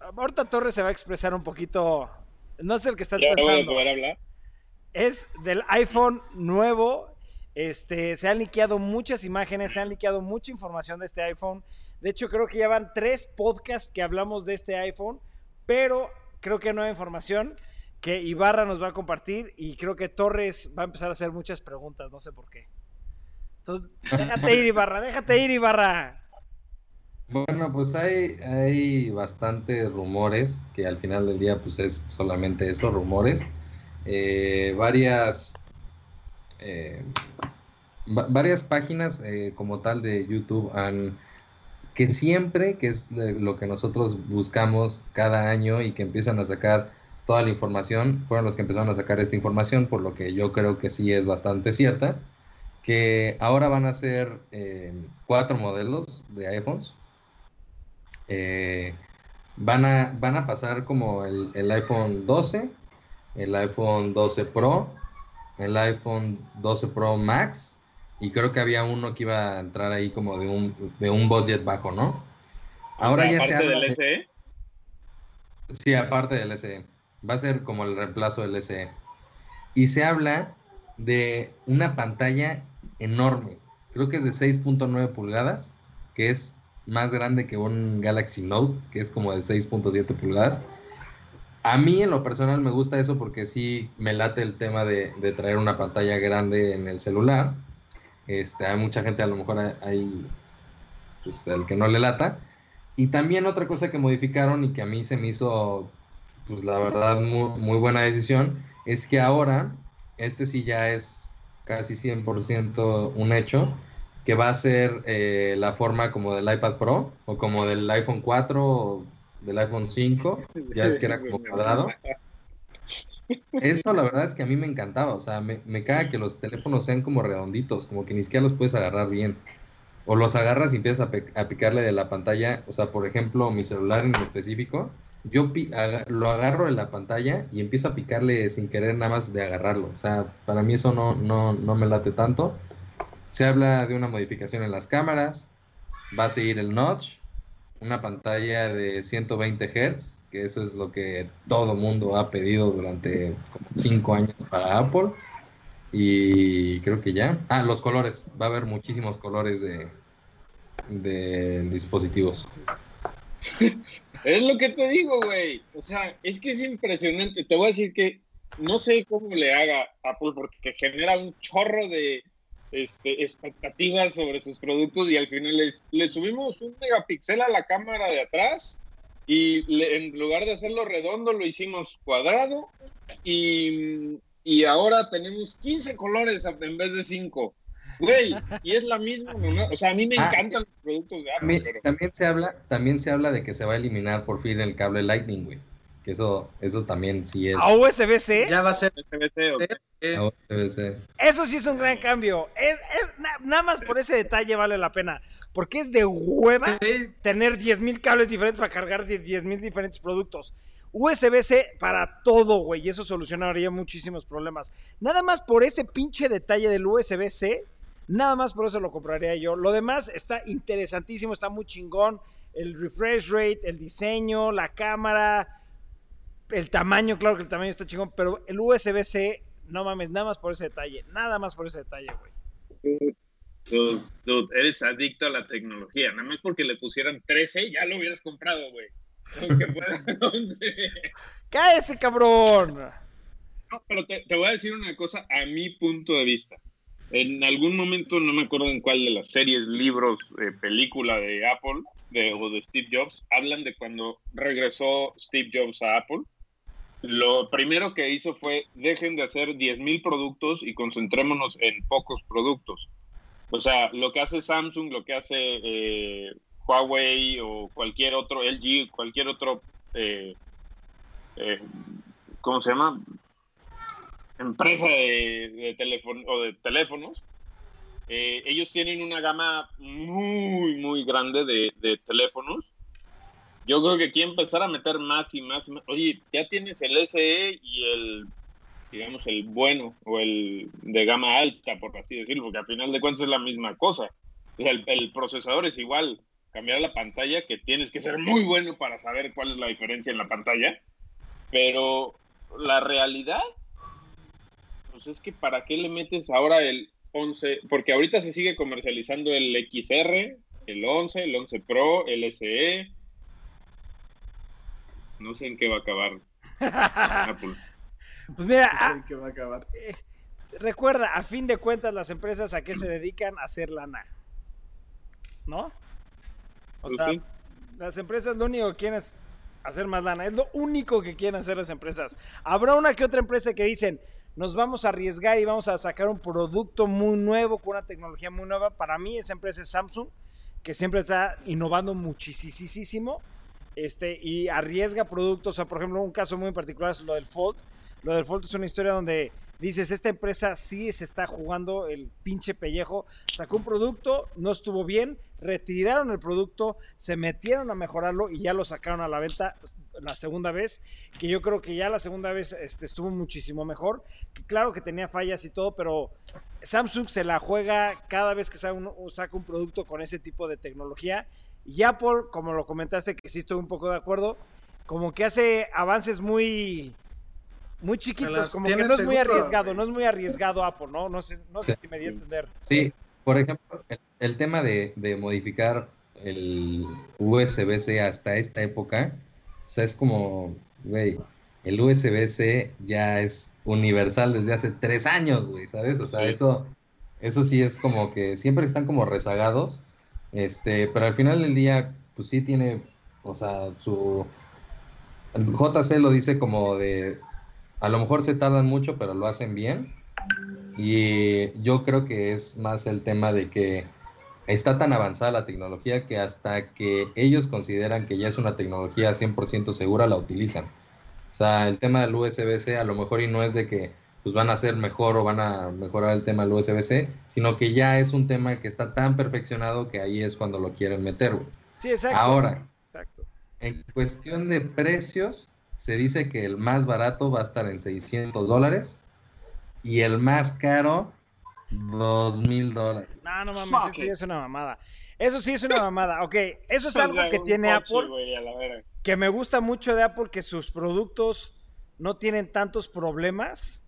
Ahorita Torres se va a expresar un poquito. No sé el que estás ¿Ya voy a pensando. poder hablar? Es del iPhone nuevo. Este, se han liqueado muchas imágenes, se han liqueado mucha información de este iPhone. De hecho, creo que ya van tres podcasts que hablamos de este iPhone, pero creo que hay información que Ibarra nos va a compartir y creo que Torres va a empezar a hacer muchas preguntas, no sé por qué. Entonces, déjate ir, Ibarra, déjate ir, Ibarra. Bueno, pues hay, hay bastantes rumores, que al final del día pues es solamente eso, rumores. Eh, varias, eh, va- varias páginas eh, como tal de YouTube han, que siempre, que es lo que nosotros buscamos cada año y que empiezan a sacar toda la información, fueron los que empezaron a sacar esta información, por lo que yo creo que sí es bastante cierta, que ahora van a ser eh, cuatro modelos de iPhones. Van, a, van a pasar como el, el iPhone 12, el iPhone 12 Pro, el iPhone 12 Pro Max, y creo que había uno que iba a entrar ahí como de un, de un budget bajo, ¿no? Ahora ya se Aparte habla del de- SE. Sí, aparte del SE. Va a ser como el reemplazo del SE. Y se habla de una pantalla enorme. Creo que es de 6.9 pulgadas, que es más grande que un Galaxy Note, que es como de 6.7 pulgadas. A mí en lo personal me gusta eso porque sí me late el tema de, traer una pantalla grande en el celular. Este, hay mucha gente a lo mejor hay, hay, pues, el que no le lata. Y también otra cosa que modificaron y que a mí se me hizo, pues la verdad, muy, muy buena decisión, es que ahora, este sí ya es casi 100% un hecho, que va a ser eh, la forma como del iPad Pro o como del iPhone 4 o del iPhone 5, ya es que era como cuadrado. Eso la verdad es que a mí me encantaba, o sea, me, me caga que los teléfonos sean como redonditos, como que ni siquiera los puedes agarrar bien. O los agarras y empiezas a, picarle de la pantalla, o sea, por ejemplo, mi celular en específico, yo pi- lo agarro de la pantalla y empiezo a picarle sin querer nada más de agarrarlo. O sea, para mí eso no, no, no me late tanto. Se habla de una modificación en las cámaras, va a seguir el notch, una pantalla de 120 Hz, que eso es lo que todo mundo ha pedido durante como 5 años para Apple. Y creo que ya. Ah, los colores. Va a haber muchísimos colores de, de dispositivos. Es lo que te digo, güey. O sea, es que es impresionante. Te voy a decir que no sé cómo le haga Apple porque genera un chorro de este, expectativas sobre sus productos y al final les, le subimos un megapíxel a la cámara de atrás y le- en lugar de hacerlo redondo lo hicimos cuadrado y, y ahora tenemos 15 colores en vez de 5. Güey, y es la misma, mamá. o sea, a mí me Ah, encantan los productos de Apple, También, pero también se habla, también se habla de que se va a eliminar por fin el cable Lightning, güey. Que eso, eso también sí es. A USB-C, Ya va a ser. USB-C, ¿ok? a USB-C. eso sí es un gran cambio. Es, es- na- nada más por ese detalle vale la pena. Porque es de hueva sí, tener 10.000 cables diferentes para cargar 10.000 diferentes productos. USB-C para todo, güey, y eso solucionaría muchísimos problemas. Nada más por ese pinche detalle del USB-C, nada más por eso lo compraría yo. Lo demás está interesantísimo, está muy chingón. El refresh rate, el diseño, la cámara, el tamaño, claro que el tamaño está chingón, pero el USB-C, no mames, nada más por ese detalle, nada más por ese detalle, güey. Dude, dude, eres adicto a la tecnología. Nada más porque le pusieran 13, ya lo hubieras comprado, güey. Aunque fuera 11. ¡Cállese, cabrón! No, pero te, te voy a decir una cosa a mi punto de vista. En algún momento, no me acuerdo en cuál de las series, libros, eh, película de Apple de, o de Steve Jobs, hablan de cuando regresó Steve Jobs a Apple. Lo primero que hizo fue dejen de hacer 10.000 productos y concentrémonos en pocos productos. O sea, lo que hace Samsung, lo que hace eh, Huawei o cualquier otro, LG, cualquier otro, eh, eh, ¿cómo se llama? Empresa de, o de teléfonos. eh, ellos tienen una gama muy, muy grande de, de teléfonos. Yo creo que aquí empezar a meter más y más, y más. Oye, ya tienes el SE y el, digamos, el bueno o el de gama alta, por así decirlo, porque al final de cuentas es la misma cosa. el, el procesador es igual, cambiar la pantalla, que tienes que ser muy bueno para saber cuál es la diferencia en la pantalla, pero la realidad, pues es que para qué le metes ahora el 11, porque ahorita se sigue comercializando el XR, el 11, el 11 Pro, el SE. No sé en qué va a acabar. Apple. Pues mira, No sé a- en qué va a acabar. eh, recuerda, a fin de cuentas, las empresas a qué se dedican a hacer lana. ¿No? O Pues sea, sí. las empresas lo único que quieren es hacer más lana. Es lo único que quieren hacer las empresas. Habrá una que otra empresa que dicen, nos vamos a arriesgar y vamos a sacar un producto muy nuevo, con una tecnología muy nueva. Para mí esa empresa es Samsung, que siempre está innovando muchísimo este, y arriesga productos. O sea, por ejemplo, un caso muy particular es lo del Fold. Lo del Fold es una historia donde dices, esta empresa sí se está jugando el pinche pellejo. Sacó un producto, no estuvo bien, retiraron el producto, se metieron a mejorarlo y ya lo sacaron a la venta la segunda vez, que yo creo que ya la segunda vez este, estuvo muchísimo mejor. Que claro que tenía fallas y todo, pero Samsung se la juega cada vez que saca un producto con ese tipo de tecnología. Y Apple, como lo comentaste, que sí estoy un poco de acuerdo, como que hace avances muy muy chiquitos, como que no es muy arriesgado, güey. no es muy arriesgado Apple, ¿no? No sé, no sé si me di a entender. Sí, por ejemplo, el, el tema de, de modificar el USB-C hasta esta época, o sea, es como, güey, el USB-C ya es universal desde hace tres años, güey, ¿sabes? O sea, Sí. eso, eso sí es como que siempre están como rezagados, este, pero al final del día, pues sí tiene, o sea, su... el JC lo dice como de, a lo mejor se tardan mucho, pero lo hacen bien. Y yo creo que es más el tema de que está tan avanzada la tecnología que hasta que ellos consideran que ya es una tecnología 100% segura, la utilizan. O sea, el tema del USB-C a lo mejor y no es de que pues van a hacer mejor o van a mejorar el tema del USB-C, sino que ya es un tema que está tan perfeccionado que ahí es cuando lo quieren meter. güey. Sí, exacto. Ahora, Exacto. en cuestión de precios, se dice que el más barato va a estar en 600 dólares y el más caro, 2 mil dólares. No, no mames, eso ya es una mamada. Eso sí es una mamada. Ok, eso es algo que tiene Apple, que me gusta mucho de Apple, que sus productos no tienen tantos problemas.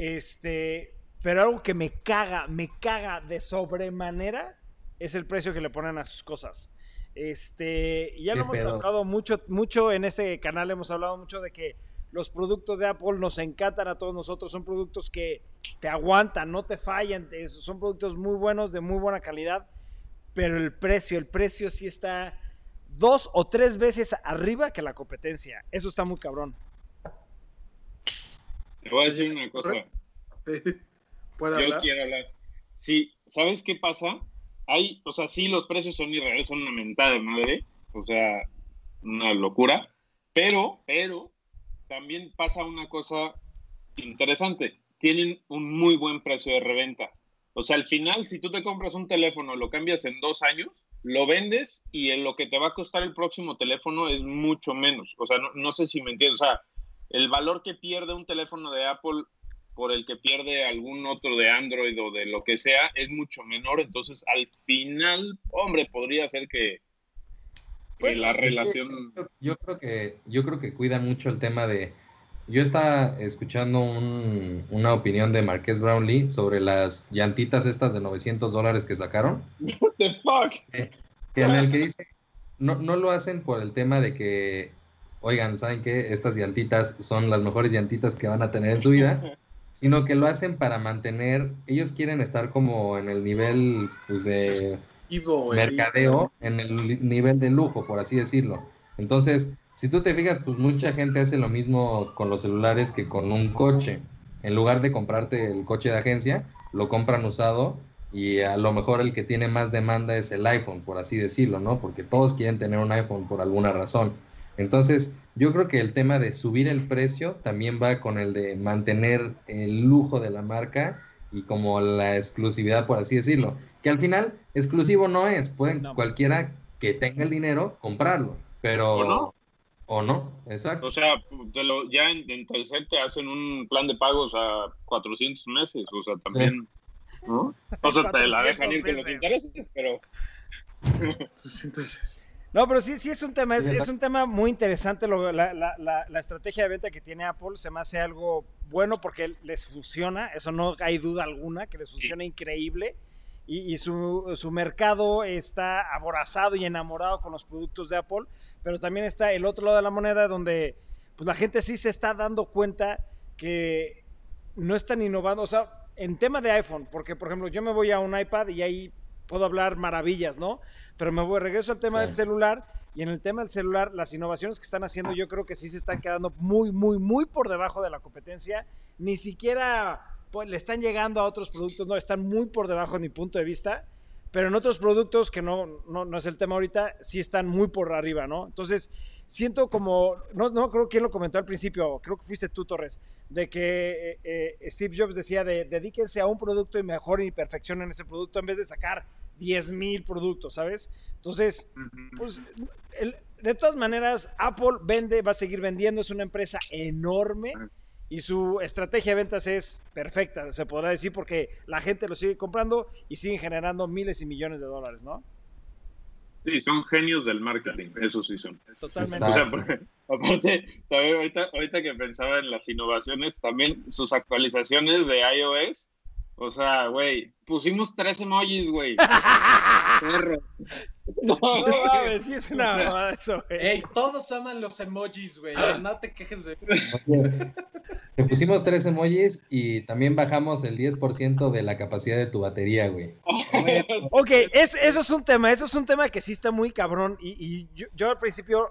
Este, pero algo que me caga, me caga de sobremanera es el precio que le ponen a sus cosas. Este, y ya lo ¿Qué hemos pedo? tocado mucho, mucho en este canal, hemos hablado mucho de que los productos de Apple nos encantan a todos nosotros, son productos que te aguantan, no te fallan, son productos muy buenos, de muy buena calidad, pero el precio, el precio sí está dos o tres veces arriba que la competencia. Eso está muy cabrón. Te voy a decir una cosa. Sí. ¿Puede Yo hablar? quiero hablar. Sí, ¿sabes qué pasa? Hay, o sea, sí, los precios son irreales, son una mentada de madre, o sea, una locura, pero, pero, también pasa una cosa interesante. Tienen un muy buen precio de reventa. O sea, al final, si tú te compras un teléfono, lo cambias en dos años, lo vendes y en lo que te va a costar el próximo teléfono es mucho menos. O sea, no, no sé si me entiendes. O sea, el valor que pierde un teléfono de Apple por el que pierde algún otro de Android o de lo que sea es mucho menor. Entonces, al final, hombre, podría ser que, que Bueno, la que relación... Yo creo que, yo creo que cuida mucho el tema de. Yo estaba escuchando un- una opinión de Marqués Brownlee sobre las llantitas estas de 900 dólares que sacaron. What the fuck? que en el que dice, no, no lo hacen por el tema de que, oigan, ¿saben qué? Estas llantitas son las mejores llantitas que van a tener en su vida, sino que lo hacen para mantener, ellos quieren estar como en el nivel pues, de Ivo, mercadeo, en el nivel de lujo, por así decirlo. Entonces, si tú te fijas, pues mucha gente hace lo mismo con los celulares que con un coche. En lugar de comprarte el coche de agencia, lo compran usado y a lo mejor el que tiene más demanda es el iPhone, por así decirlo, ¿no? Porque todos quieren tener un iPhone por alguna razón. Entonces, yo creo que el tema de subir el precio también va con el de mantener el lujo de la marca y como la exclusividad, por así decirlo. Que al final, exclusivo no es, pueden No. cualquiera que tenga el dinero comprarlo, pero... ¿O no? O no, exacto. O sea, te lo- ya en, en Telcel te hacen un plan de pagos a 400 meses. O sea, también... ¿no? O sea, te la 400 dejan ir con los intereses, pero Entonces, No, pero sí, sí es un tema, es, Sí, un tema muy interesante. lo- la, la- la- la estrategia de venta que tiene Apple se me hace algo bueno porque les funciona, eso no hay duda alguna, que les funciona increíble. Y, y su, su mercado está aborazado y enamorado con los productos de Apple, pero también está el otro lado de la moneda donde pues la gente sí se está dando cuenta que no están innovando, o sea, en tema de iPhone, porque por ejemplo yo me voy a un iPad y ahí puedo hablar maravillas, ¿no? Pero me voy, regreso al tema Sí. del celular y en el tema del celular, las innovaciones que están haciendo yo creo que sí se están quedando muy, muy, muy por debajo de la competencia. Ni siquiera pues, le están llegando a otros productos, no, están muy por debajo de mi punto de vista. Pero en otros productos, que no, no, no es el tema ahorita, sí están muy por arriba, ¿no? Entonces, siento como, no, no creo quién lo comentó al principio, creo que fuiste tú, Torres, de que eh, eh, Steve Jobs decía de dedíquense a un producto y mejoren y perfeccionen ese producto en vez de sacar 10 mil productos, ¿sabes? Entonces, pues, el- de todas maneras, Apple vende, va a seguir vendiendo, es una empresa enorme y su estrategia de ventas es perfecta, se podrá decir, porque la gente lo sigue comprando y siguen generando miles y millones de dólares, ¿no? sí, son genios del marketing, eso sí son. Totalmente. O sea, porque, aparte, también ahorita, ahorita que pensaba en las innovaciones, también sus actualizaciones de iOS, o sea, güey, pusimos tres emojis, güey. Perro. No, mames, sí es una O sea, mamada eso, güey. Ey, todos aman los emojis, güey. No te quejes de. Te pusimos tres emojis y también bajamos el 10% de la capacidad de tu batería, güey. Ok, es- eso es un tema, eso es un tema que sí está muy cabrón y, y yo, yo al principio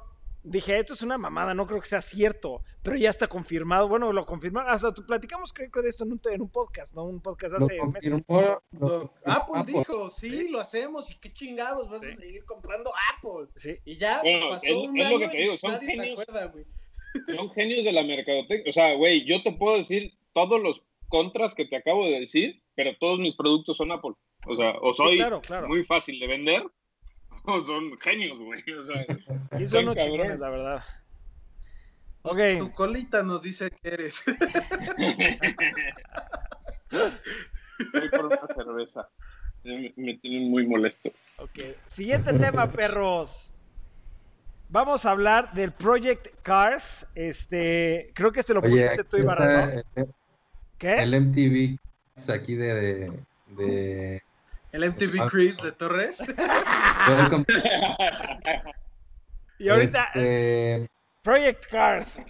dije, esto es una mamada, no creo que sea cierto, pero ya está confirmado, bueno, lo confirmaron, hasta tú- platicamos creo que de esto en un, te- en un podcast, ¿no? Un podcast Lo hace meses. confirmó, lo Lo- Apple Apple. dijo, sí, Sí. lo hacemos y qué chingados vas Sí. a seguir comprando Apple. Sí, Y ya Bueno, pasó es- un es lo año que te digo, son nadie se genios. acuerda, güey. Son genios de la mercadotecnia. O sea, güey, yo te puedo decir todos los contras que te acabo de decir, pero todos mis productos son Apple. O sea, o soy claro, claro. muy fácil de vender, son genios, güey. O sea, y son unos cabrones. chingones, la verdad. Ok, Tu colita nos dice que eres. voy por una cerveza. Me, me tienen muy molesto. ok. Siguiente tema, perros. Vamos a hablar del Project Cars. Este, creo que este lo Oye, pusiste aquí tú, Ibarra, ¿no? el, ¿Qué? el MTV aquí de, de, de- El MTV Ah. Creeps de Torres. Welcome, Y ahorita, este, Project Cars.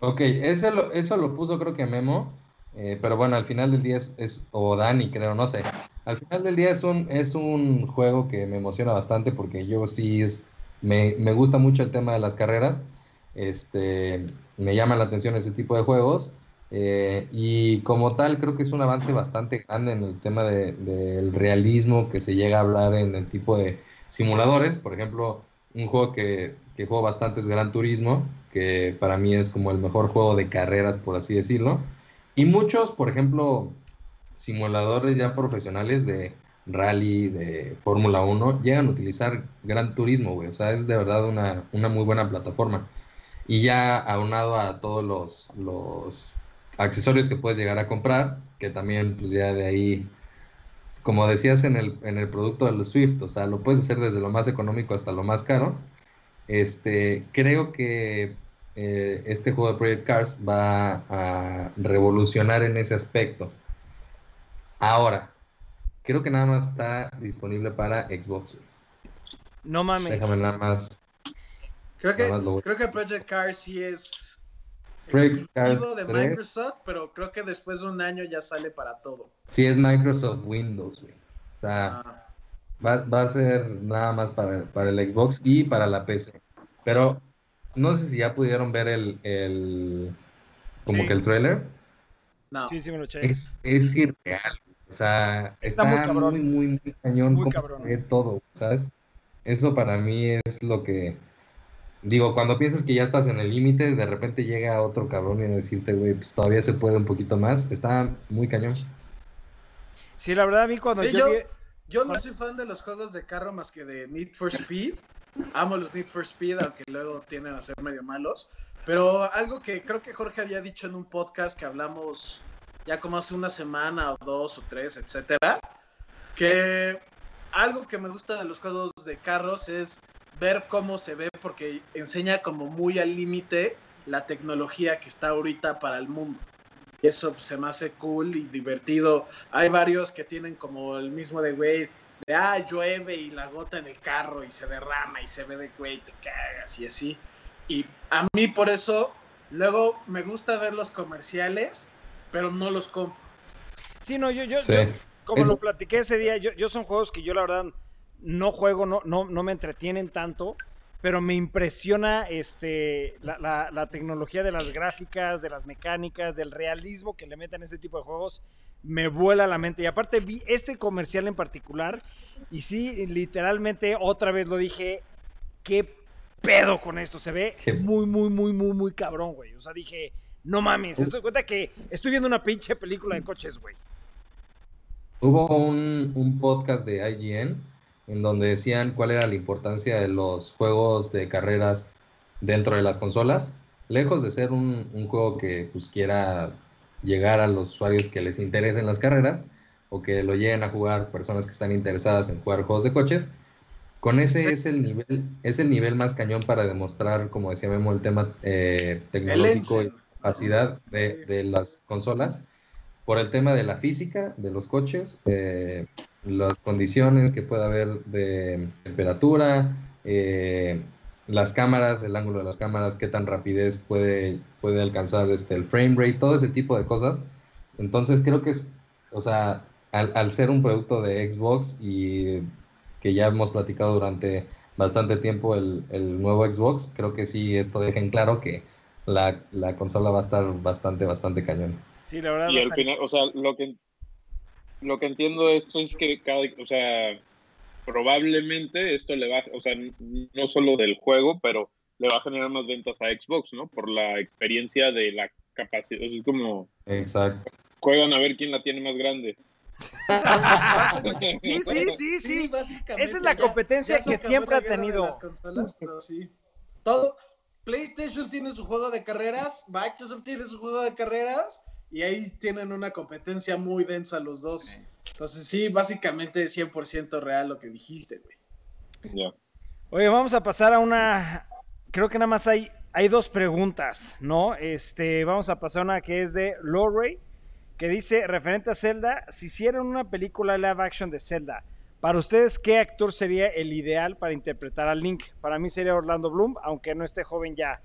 Ok, eso lo, eso lo puso creo que Memo, eh, pero bueno, al final del día es, es- o Dani creo, no sé. Al final del día es un, es un juego que me emociona bastante porque yo sí es, me, me gusta mucho el tema de las carreras, este, me llama la atención ese tipo de juegos eh, y como tal creo que es un avance bastante grande en el tema de- del realismo que se llega a hablar en el tipo de simuladores, por ejemplo, un juego que, que juego bastante es Gran Turismo, que para mí es como el mejor juego de carreras, por así decirlo. Y muchos, por ejemplo, simuladores ya profesionales de rally, de Fórmula 1, llegan a utilizar Gran Turismo, güey. O sea, es de verdad una, una muy buena plataforma. Y ya aunado a todos los accesorios que puedes llegar a comprar, que también pues ya de ahí como decías en el, en el producto de los Swift, o sea, lo puedes hacer desde lo más económico hasta lo más caro. Este, creo que eh, este juego de Project Cars va a revolucionar en ese aspecto. Ahora, creo que nada más está disponible para Xbox. No mames. Déjame nada más. Creo que, Nada más lo voy- creo que Project Cars sí es Exclusivo de 3. Microsoft, pero creo que después de un año ya sale para todo. Sí, es Microsoft Windows, güey. O sea, Ah, Va, va a ser nada más para, para el Xbox y para la PC. Pero no sé si ya pudieron ver el, el como Sí. que el trailer. no. Sí, sí me lo eché. Es, es irreal. O sea, Está está, muy muy, cabrón. muy, muy, cañón Muy cómo cabrón. se ve todo, ¿sabes? Eso para mí es lo que digo, cuando piensas que ya estás en el límite, de repente llega otro cabrón y a decirte, güey, pues todavía se puede un poquito más. Está muy cañón. Sí, la verdad a mí cuando Sí, yo, yo- vi- Yo no soy fan de los juegos de carro más que de Need for Speed. Amo los Need for Speed, aunque luego tienden a ser medio malos. Pero algo que creo que Jorge había dicho en un podcast que hablamos ya como hace una semana o dos o tres, etcétera, que algo que me gusta de los juegos de carros es ver cómo se ve porque enseña como muy al límite la tecnología que está ahorita para el mundo. Y eso se me hace cool y divertido. Hay varios que tienen como el mismo de, güey, de, ah, llueve y la gota en el carro y se derrama y se ve de, güey, te cagas y así. Y a mí por eso, luego me gusta ver los comerciales, pero no los compro. Sí, no, yo, yo, como lo platiqué ese día, yo, yo son juegos que yo la verdad no juego, no, no, no me entretienen tanto pero me impresiona este, la, la, tecnología de las gráficas, de las mecánicas, del realismo que le meten a ese tipo de juegos. Me vuela la mente. Y aparte vi este comercial en particular y sí, literalmente otra vez lo dije, qué pedo con esto. Se ve muy, muy, muy, muy, muy cabrón, güey. O sea, dije, no mames, estoy cuenta que estoy viendo una pinche película de coches, güey. Hubo un, un podcast de IGN en donde decían cuál era la importancia de los juegos de carreras dentro de las consolas. Lejos de ser un, juego que pues, quiera llegar a los usuarios que les interesen las carreras o que lo lleguen a jugar personas que están interesadas en jugar juegos de coches, con ese es el nivel, es el nivel más cañón para demostrar, como decía Memo, el tema eh, tecnológico y capacidad de, de, las consolas, por el tema de la física de los coches, eh, las condiciones que pueda haber de temperatura, eh, las cámaras, el ángulo de las cámaras, qué tan rapidez puede, puede alcanzar este, el frame rate, todo ese tipo de cosas. Entonces creo que es, o sea, al, ser un producto de Xbox y que ya hemos platicado durante bastante tiempo el, el nuevo Xbox, creo que sí esto deja en claro que la, la consola va a estar bastante, bastante cañón. Sí, la verdad. Y al final, o sea, lo que lo que entiendo de esto es que cada, o sea, probablemente esto le va, o sea, no solo del juego, pero le va a generar más ventas a Xbox, ¿no? Por la experiencia de la capacidad, es como... Exacto. Juegan a ver quién la tiene más grande. sí, sí, sí, sí. Esa es la competencia que siempre ha tenido. pero sí. Todo, PlayStation tiene su juego de carreras, Microsoft tiene su juego de carreras y ahí tienen una competencia muy densa los dos. Entonces sí, básicamente es 100% real lo que dijiste, güey. Oye, vamos a pasar a una, creo que nada más hay, hay dos preguntas, ¿no? Este, vamos a pasar a una que es de Lorray, que dice, referente a Zelda, si hicieran una película live action de Zelda, para ustedes, ¿qué actor sería el ideal para interpretar a Link? Para mí sería Orlando Bloom, aunque no esté joven ya.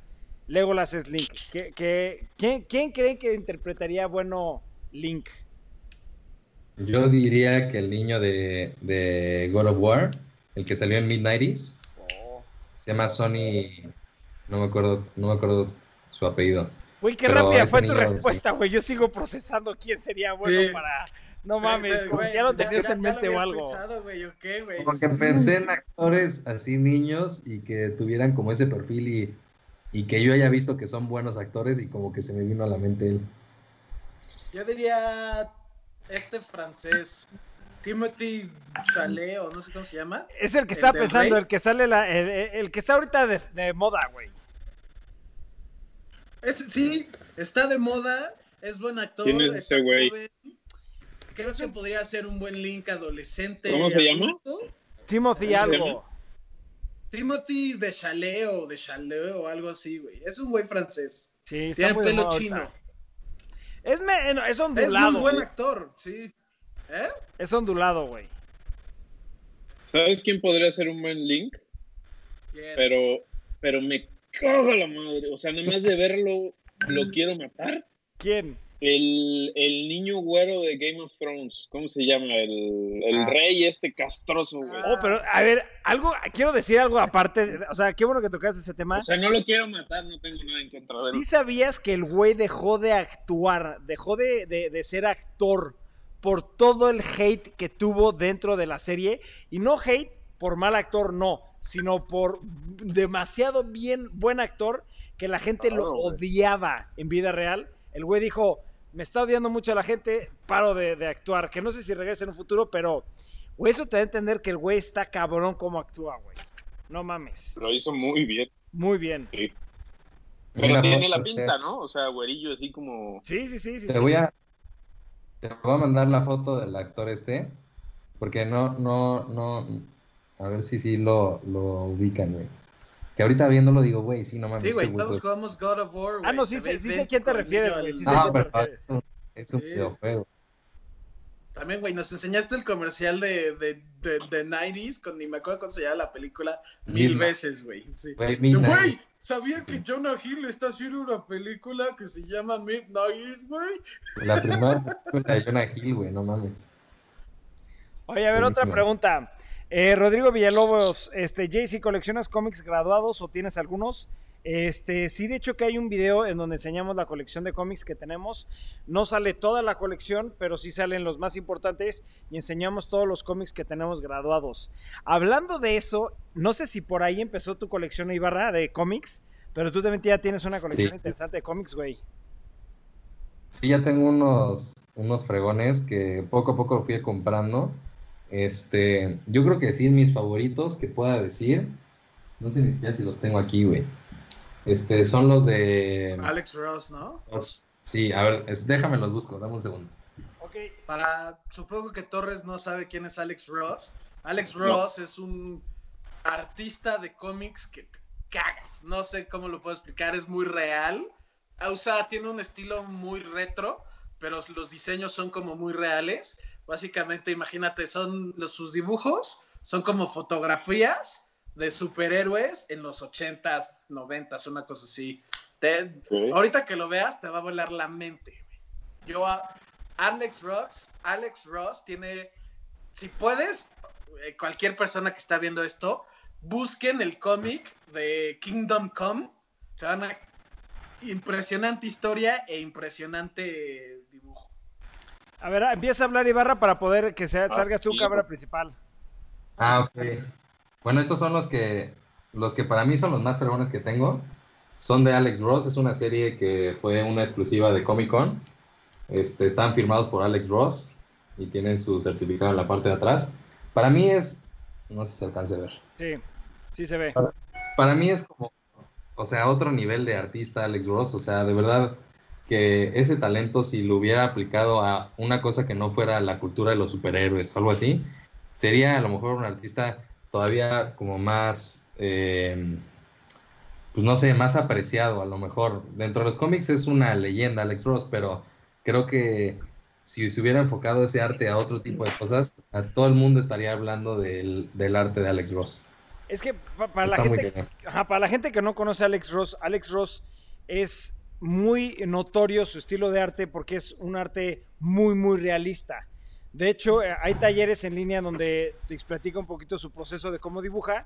Legolas es Link. ¿Qué, quién, cree que interpretaría bueno Link? Yo diría que el niño de, God of War, el que salió en Mid-90s, se llama Sony, no me acuerdo, no me acuerdo su apellido. Uy, qué rápida fue tu respuesta, güey. Yo sigo procesando quién sería bueno para. No mames, como ya lo tenías en mente o algo. Porque pensé en actores así niños y que tuvieran como ese perfil y y que yo haya visto que son buenos actores y como que se me vino a la mente él. Yo diría este francés, Timothy Chalet, o no sé cómo se llama. Es el que estaba pensando, el que sale, la, el, que está ahorita de, moda, güey. sí, está de moda, es buen actor. ¿Quién es ese güey? Creo que podría ser un buen Link adolescente. ¿Cómo se llama? Timothy algo. Timothy de Chalet o de Chalet o algo así, güey. Es un güey francés. Sí, está Tiene pelo chino. Es, me, es ondulado. Es un buen actor, sí. ¿Eh? Es ondulado, güey. ¿Sabes quién podría ser un buen Link? Pero, pero me cago la madre. O sea, nada más de verlo, lo quiero matar. ¿Quién? El, el, niño güero de Game of Thrones, ¿cómo se llama? El, el ah. rey este castroso, güey. Oh, pero a ver, algo, quiero decir algo aparte, o sea, qué bueno que tocas ese tema. O sea, no lo quiero matar, no tengo nada en contra de él. ¿Sí sabías que el güey dejó de actuar, dejó de, de, de ser actor por todo el hate que tuvo dentro de la serie? Y no hate por mal actor, no, sino por demasiado bien, buen actor que la gente lo odiaba en vida real. El güey dijo, me está odiando mucho la gente, paro de, actuar. Que no sé si regrese en un futuro, pero, güey, eso te da a entender que el güey está cabrón como actúa, güey. No mames. Lo hizo muy bien. Muy bien. Sí. Pero tiene la pinta, ¿no? O sea, güerillo así como. Sí, sí, sí. sí te, Voy a, Te voy a mandar la foto del actor este, porque no, no, no, a ver si sí lo, lo ubican, güey. Que ahorita viéndolo digo, güey, sí, no mames. Sí, güey, todos jugamos God of War, güey. Ah, no, sí, sé- sí sé a quién te refieres, güey, al- sí sé Ah, quién te pero refieres. es un, es un Sí. videojuego. También, güey, nos enseñaste el comercial de, de, de, de 90s, con ni me acuerdo cuándo se llama la película, mil veces, güey. Sí. Güey, ¿sabía que Jonah Hill está haciendo una película que se llama Midnight, güey? La primera película de Jonah Hill, güey, no mames. Oye, a ver, otra pregunta. Eh, Rodrigo Villalobos, este, Jay, ¿coleccionas cómics graduados o tienes algunos? Este, sí, de hecho que hay un video en donde enseñamos la colección de cómics que tenemos. No sale toda la colección, pero sí salen los más importantes y enseñamos todos los cómics que tenemos graduados. Hablando de eso, no sé si por ahí empezó tu colección Ibarra de cómics, pero tú también ya tienes una colección Sí. interesante de cómics, güey. Sí, ya tengo unos, unos fregones que poco a poco fui comprando. Este, yo creo que sí, mis favoritos que pueda decir, no sé ni siquiera si los tengo aquí, güey. Este, son los de... Alex Ross, ¿no? los- Sí, a ver, es- déjame los busco, dame un segundo. Ok, Para, supongo que Torres no sabe quién es Alex Ross. Alex Ross es un artista de cómics que te cagas. No sé cómo lo puedo explicar, es muy real. O sea, tiene un estilo muy retro, pero los diseños son como muy reales. Básicamente, imagínate, son los, sus dibujos, son como fotografías de superhéroes en los 80s, 90s, una cosa así. Te- ahorita que lo veas, te va a volar la mente. Yo, Alex Ross, Alex Ross tiene, si puedes, eh, cualquier persona que está viendo esto, busquen el cómic de Kingdom Come. Se van a impresionante historia e impresionante dibujo. A ver, empieza a hablar Ibarra para poder que sea, Ah, salgas tú cámara güey. principal. Ah, ok. Bueno, estos son los que, los que para mí son los más fregones que tengo. Son de Alex Ross, es una serie que fue una exclusiva de Comic Con. Este, están firmados por Alex Ross y tienen su certificado en la parte de atrás. Para mí es, no sé si se alcance a ver. Sí, sí se ve. Para mí es como, o sea, otro nivel de artista Alex Ross. O sea, de verdad que ese talento, si lo hubiera aplicado a una cosa que no fuera la cultura de los superhéroes o algo así, sería a lo mejor un artista todavía como más, eh, pues no sé, más apreciado a lo mejor. Dentro de los cómics es una leyenda Alex Ross, pero creo que si se hubiera enfocado ese arte a otro tipo de cosas, a todo el mundo estaría hablando del, del arte de Alex Ross. Es que pa- para la gente, ajá, para la gente que no conoce a Alex Ross, Alex Ross es muy notorio su estilo de arte porque es un arte muy, muy realista. De hecho, eh, hay talleres en línea donde te explica un poquito su proceso de cómo dibuja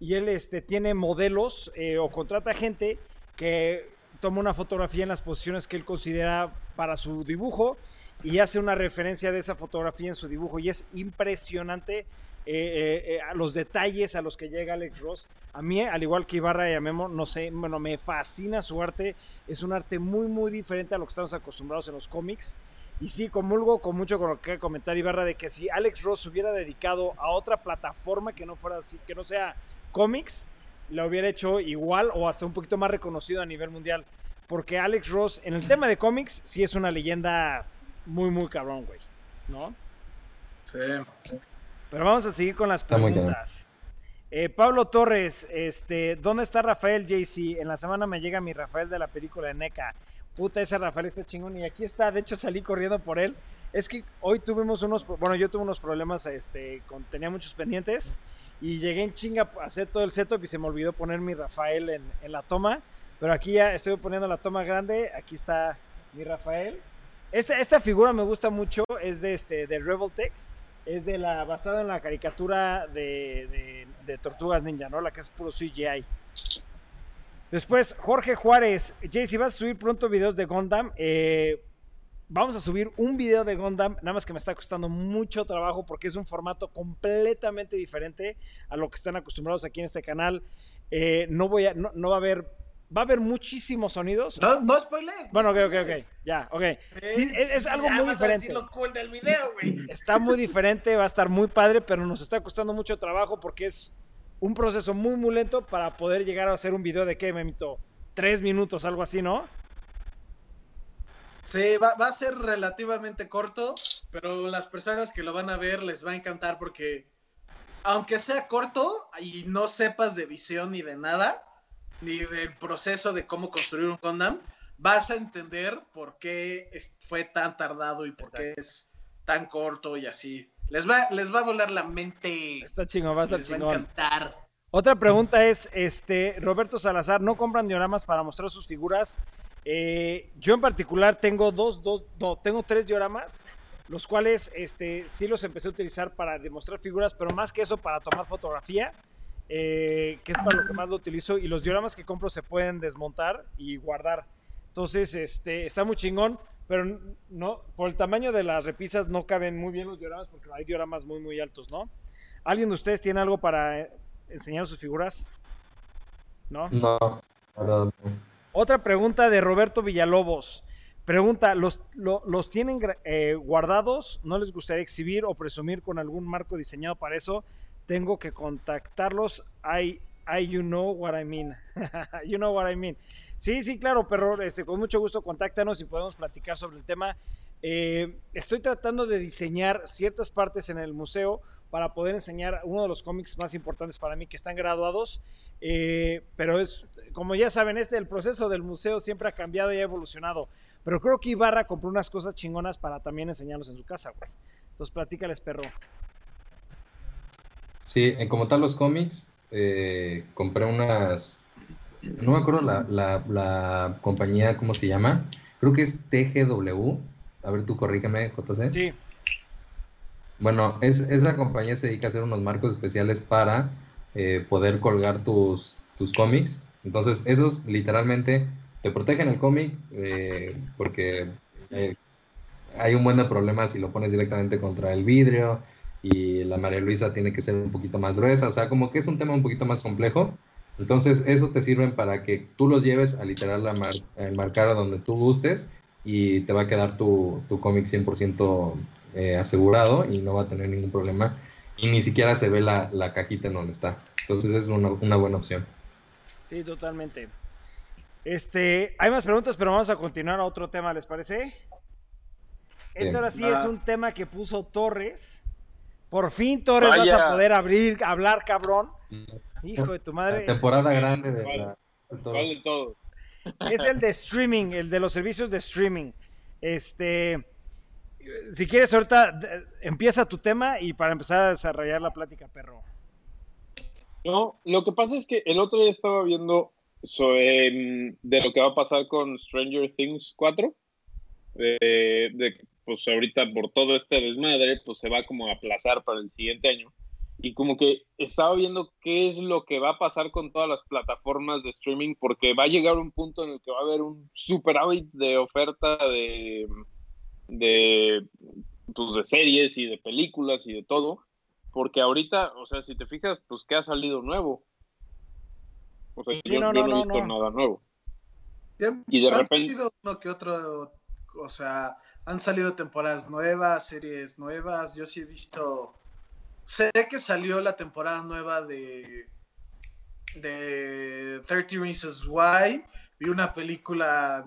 y él este, tiene modelos eh, o contrata gente que toma una fotografía en las posiciones que él considera para su dibujo y hace una referencia de esa fotografía en su dibujo y es impresionante eh, eh, a los detalles a los que llega Alex Ross. A mí, al igual que Ibarra y a Memo, no sé, bueno, me fascina su arte. Es un arte muy, muy diferente a lo que estamos acostumbrados en los cómics. Y sí, comulgo con mucho con lo que comentar Ibarra de que si Alex Ross hubiera dedicado a otra plataforma que no fuera así, que no sea cómics, lo hubiera hecho igual o hasta un poquito más reconocido a nivel mundial. Porque Alex Ross, en el tema de cómics, sí es una leyenda muy, muy cabrón, güey. ¿No? Sí. Pero vamos a seguir con las preguntas. Eh, Pablo Torres, este, ¿dónde está Rafael JC? En la semana me llega mi Rafael de la película de NECA. Puta, ese Rafael está chingón. Y aquí está, de hecho salí corriendo por él. Es que hoy tuvimos unos, bueno, yo tuve unos problemas, este, con, tenía muchos pendientes. Y llegué en chinga a hacer todo el setup y se me olvidó poner mi Rafael en, en la toma. Pero aquí ya estoy poniendo la toma grande. Aquí está mi Rafael. Esta, esta figura me gusta mucho. Es de, este, de Rebel Tech es de la basada en la caricatura de, de- de Tortugas Ninja, ¿no? La que es puro CGI. Después, Jorge Juárez. Jay, si vas a subir pronto videos de Gundam, eh, vamos a subir un video de Gundam, nada más que me está costando mucho trabajo porque es un formato completamente diferente a lo que están acostumbrados aquí en este canal. Eh, no voy no, no va a haber, va a haber muchísimos sonidos. No, no spoilers. Bueno, ok, ok, ok, ya, ok. Sí, es, es algo muy diferente. lo cool del video, güey. Está muy diferente, va a estar muy padre, pero nos está costando mucho trabajo porque es un proceso muy, muy lento para poder llegar a hacer un video de qué, Memito, tres minutos, algo así, ¿no? Sí, va, va, a ser relativamente corto, pero las personas que lo van a ver les va a encantar porque aunque sea corto y no sepas de visión ni de nada, ni del proceso de cómo construir un Gundam, vas a entender por qué fue tan tardado y por qué es tan corto y así. Les va, les va a volar la mente. Está chingón, va a estar les chingón. Va a encantar. Otra pregunta es, este, Roberto Salazar, ¿no compran dioramas para mostrar sus figuras? Eh, yo en particular tengo dos, dos, no, tengo tres dioramas los cuales este, sí los empecé a utilizar para demostrar figuras, pero más que eso para tomar fotografía, eh, que es para lo que más lo utilizo, y los dioramas que compro se pueden desmontar y guardar. Entonces, este, está muy chingón, pero no, por el tamaño de las repisas no caben muy bien los dioramas porque hay dioramas muy, muy altos, ¿no? ¿Alguien de ustedes tiene algo para eh, enseñar sus figuras? ¿No? No. Otra pregunta de Roberto Villalobos. Pregunta, ¿los, los tienen eh, guardados? ¿No les gustaría exhibir o presumir con algún marco diseñado para eso? Tengo que contactarlos. I, I you know what I mean. you know what I mean. Sí, sí, claro, perro. Este, con mucho gusto contáctanos y podemos platicar sobre el tema. Eh, estoy tratando de diseñar ciertas partes en el museo para poder enseñar uno de los cómics más importantes para mí que están graduados. Eh, pero es, como ya saben, este el proceso del museo siempre ha cambiado y ha evolucionado. Pero creo que Ibarra compró unas cosas chingonas para también enseñarlos en su casa, güey. Entonces platícales, perro. Sí, como tal los cómics, eh, compré unas, no me acuerdo la, la, la, compañía, ¿cómo se llama? Creo que es TGW. A ver, tú corrígeme, JC. Sí. Bueno, es, es la compañía se dedica a hacer unos marcos especiales para eh, poder colgar tus, tus cómics. Entonces, esos literalmente te protegen el cómic eh, porque eh, hay un buen de problemas si lo pones directamente contra el vidrio y la María Luisa tiene que ser un poquito más gruesa. O sea, como que es un tema un poquito más complejo. Entonces, esos te sirven para que tú los lleves a literal la mar, marcar a donde tú gustes y te va a quedar tu, tu cómic 100% eh, asegurado y no va a tener ningún problema. Y ni siquiera se ve la, la cajita en donde está. Entonces es una, una, buena opción. Sí, totalmente. Este, hay más preguntas, pero vamos a continuar a otro tema, ¿les parece? Este ahora sí es un tema que puso Torres. Por fin, Torres, vas a poder abrir, hablar, cabrón. Hijo de tu madre. temporada grande de, de todo. Es el de streaming, el de los servicios de streaming. Este, si quieres, ahorita empieza tu tema y para empezar a desarrollar la plática, perro. No, lo que pasa es que el otro día estaba viendo de lo que va a pasar con Stranger Things 4. De, pues ahorita por todo este desmadre, pues se va como a aplazar para el siguiente año. Y como que estaba viendo qué es lo que va a pasar con todas las plataformas de streaming, porque va a llegar un punto en el que va a haber un superávit de oferta de, de, pues, de series y de películas y de todo, porque ahorita, o sea, si te fijas, pues ¿qué ha salido nuevo? O sea, yo, no, he visto nada nuevo. y de repente... Salido uno que otro, o sea, han salido temporadas nuevas, series nuevas, yo sí he visto... Sé que salió la temporada nueva de de 30 Reasons Why, vi una película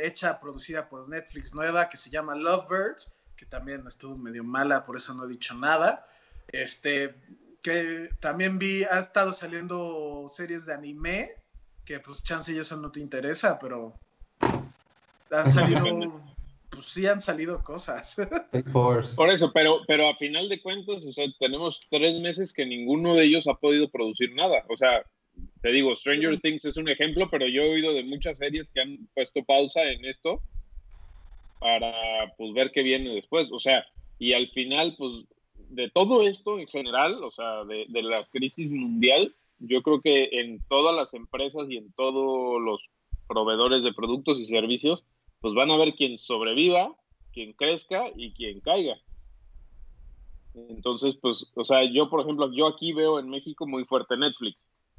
hecha, producida por Netflix nueva que se llama Lovebirds, que también estuvo medio mala, por eso no he dicho nada. Este, que también vi, ha estado saliendo series de anime, que pues chance y eso no te interesa, pero han salido, pues sí han salido cosas. Por eso, pero, pero a final de cuentas, o sea, tenemos tres meses que ninguno de ellos ha podido producir nada. O sea, te digo, Stranger Things es un ejemplo, pero yo he oído de muchas series que han puesto pausa en esto para pues ver qué viene después. O sea, y al final, pues, de todo esto en general, o sea, de, de la crisis mundial, yo creo que en todas las empresas y en todos los proveedores de productos y servicios, pues van a ver quién sobreviva, quién crezca y quién caiga. Entonces, pues, o sea, yo, por ejemplo, yo aquí veo en México muy fuerte Netflix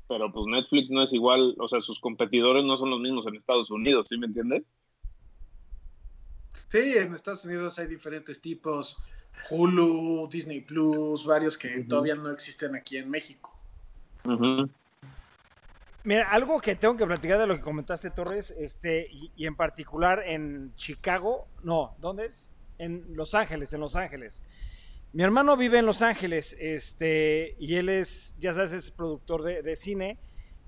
pero pues Netflix no es igual, o sea, sus competidores no son los mismos en Estados Unidos, ¿sí me entiendes? Sí, en Estados Unidos hay diferentes tipos, Hulu, Disney Plus, varios que todavía no existen aquí en México. Mira, algo que tengo que platicar de lo que comentaste, Torres, este, y, en particular en Chicago, no, ¿dónde es? En Los Ángeles, en Los Ángeles. Mi hermano vive en Los Ángeles, este, y él es, ya sabes, es productor de, cine.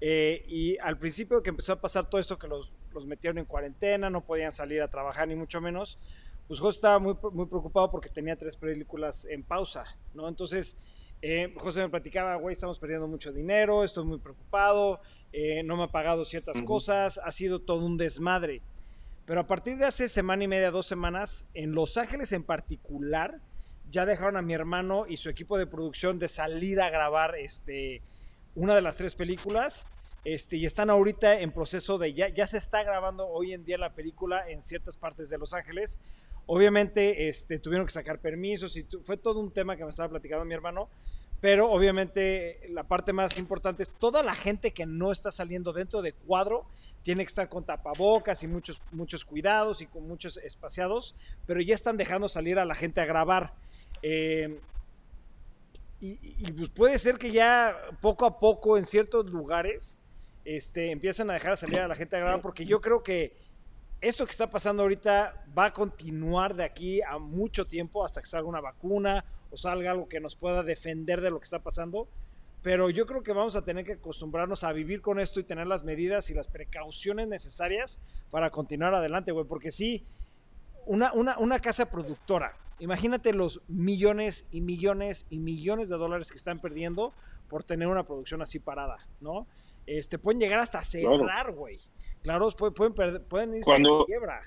eh, y al principio que empezó a pasar todo esto, que los, los metieron en cuarentena, no podían salir a trabajar, ni mucho menos, pues José estaba muy, muy preocupado porque tenía tres películas en pausa, ¿no? Entonces, eh, José me platicaba, güey, estamos perdiendo mucho dinero, estoy muy preocupado, eh, no me ha pagado ciertas Ujú. cosas, ha sido todo un desmadre. Pero a partir de hace semana y media, dos semanas, en Los Ángeles en particular, ya dejaron a mi hermano y su equipo de producción de salir a grabar este, una de las tres películas. Este, y están ahorita en proceso de ya, ya se está grabando hoy en día la película en ciertas partes de Los Ángeles. Obviamente este, tuvieron que sacar permisos y fue todo un tema que me estaba platicando mi hermano. Pero obviamente la parte más importante es toda la gente que no está saliendo dentro de cuadro tiene que estar con tapabocas y muchos, muchos cuidados y con muchos espaciados, pero ya están dejando salir a la gente a grabar. Eh, y, pues puede ser que ya poco a poco en ciertos lugares este, empiezan a dejar salir a la gente a grabar, porque yo creo que esto que está pasando ahorita va a continuar de aquí a mucho tiempo hasta que salga una vacuna o salga algo que nos pueda defender de lo que está pasando. Pero yo creo que vamos a tener que acostumbrarnos a vivir con esto y tener las medidas y las precauciones necesarias para continuar adelante, güey. Porque sí, una, una, una casa productora, imagínate los millones y millones y millones de dólares que están perdiendo por tener una producción así parada, ¿no? Este, pueden llegar hasta cerrar, güey. Claro, pueden, pueden, perder- pueden irse a Cuando- la quiebra.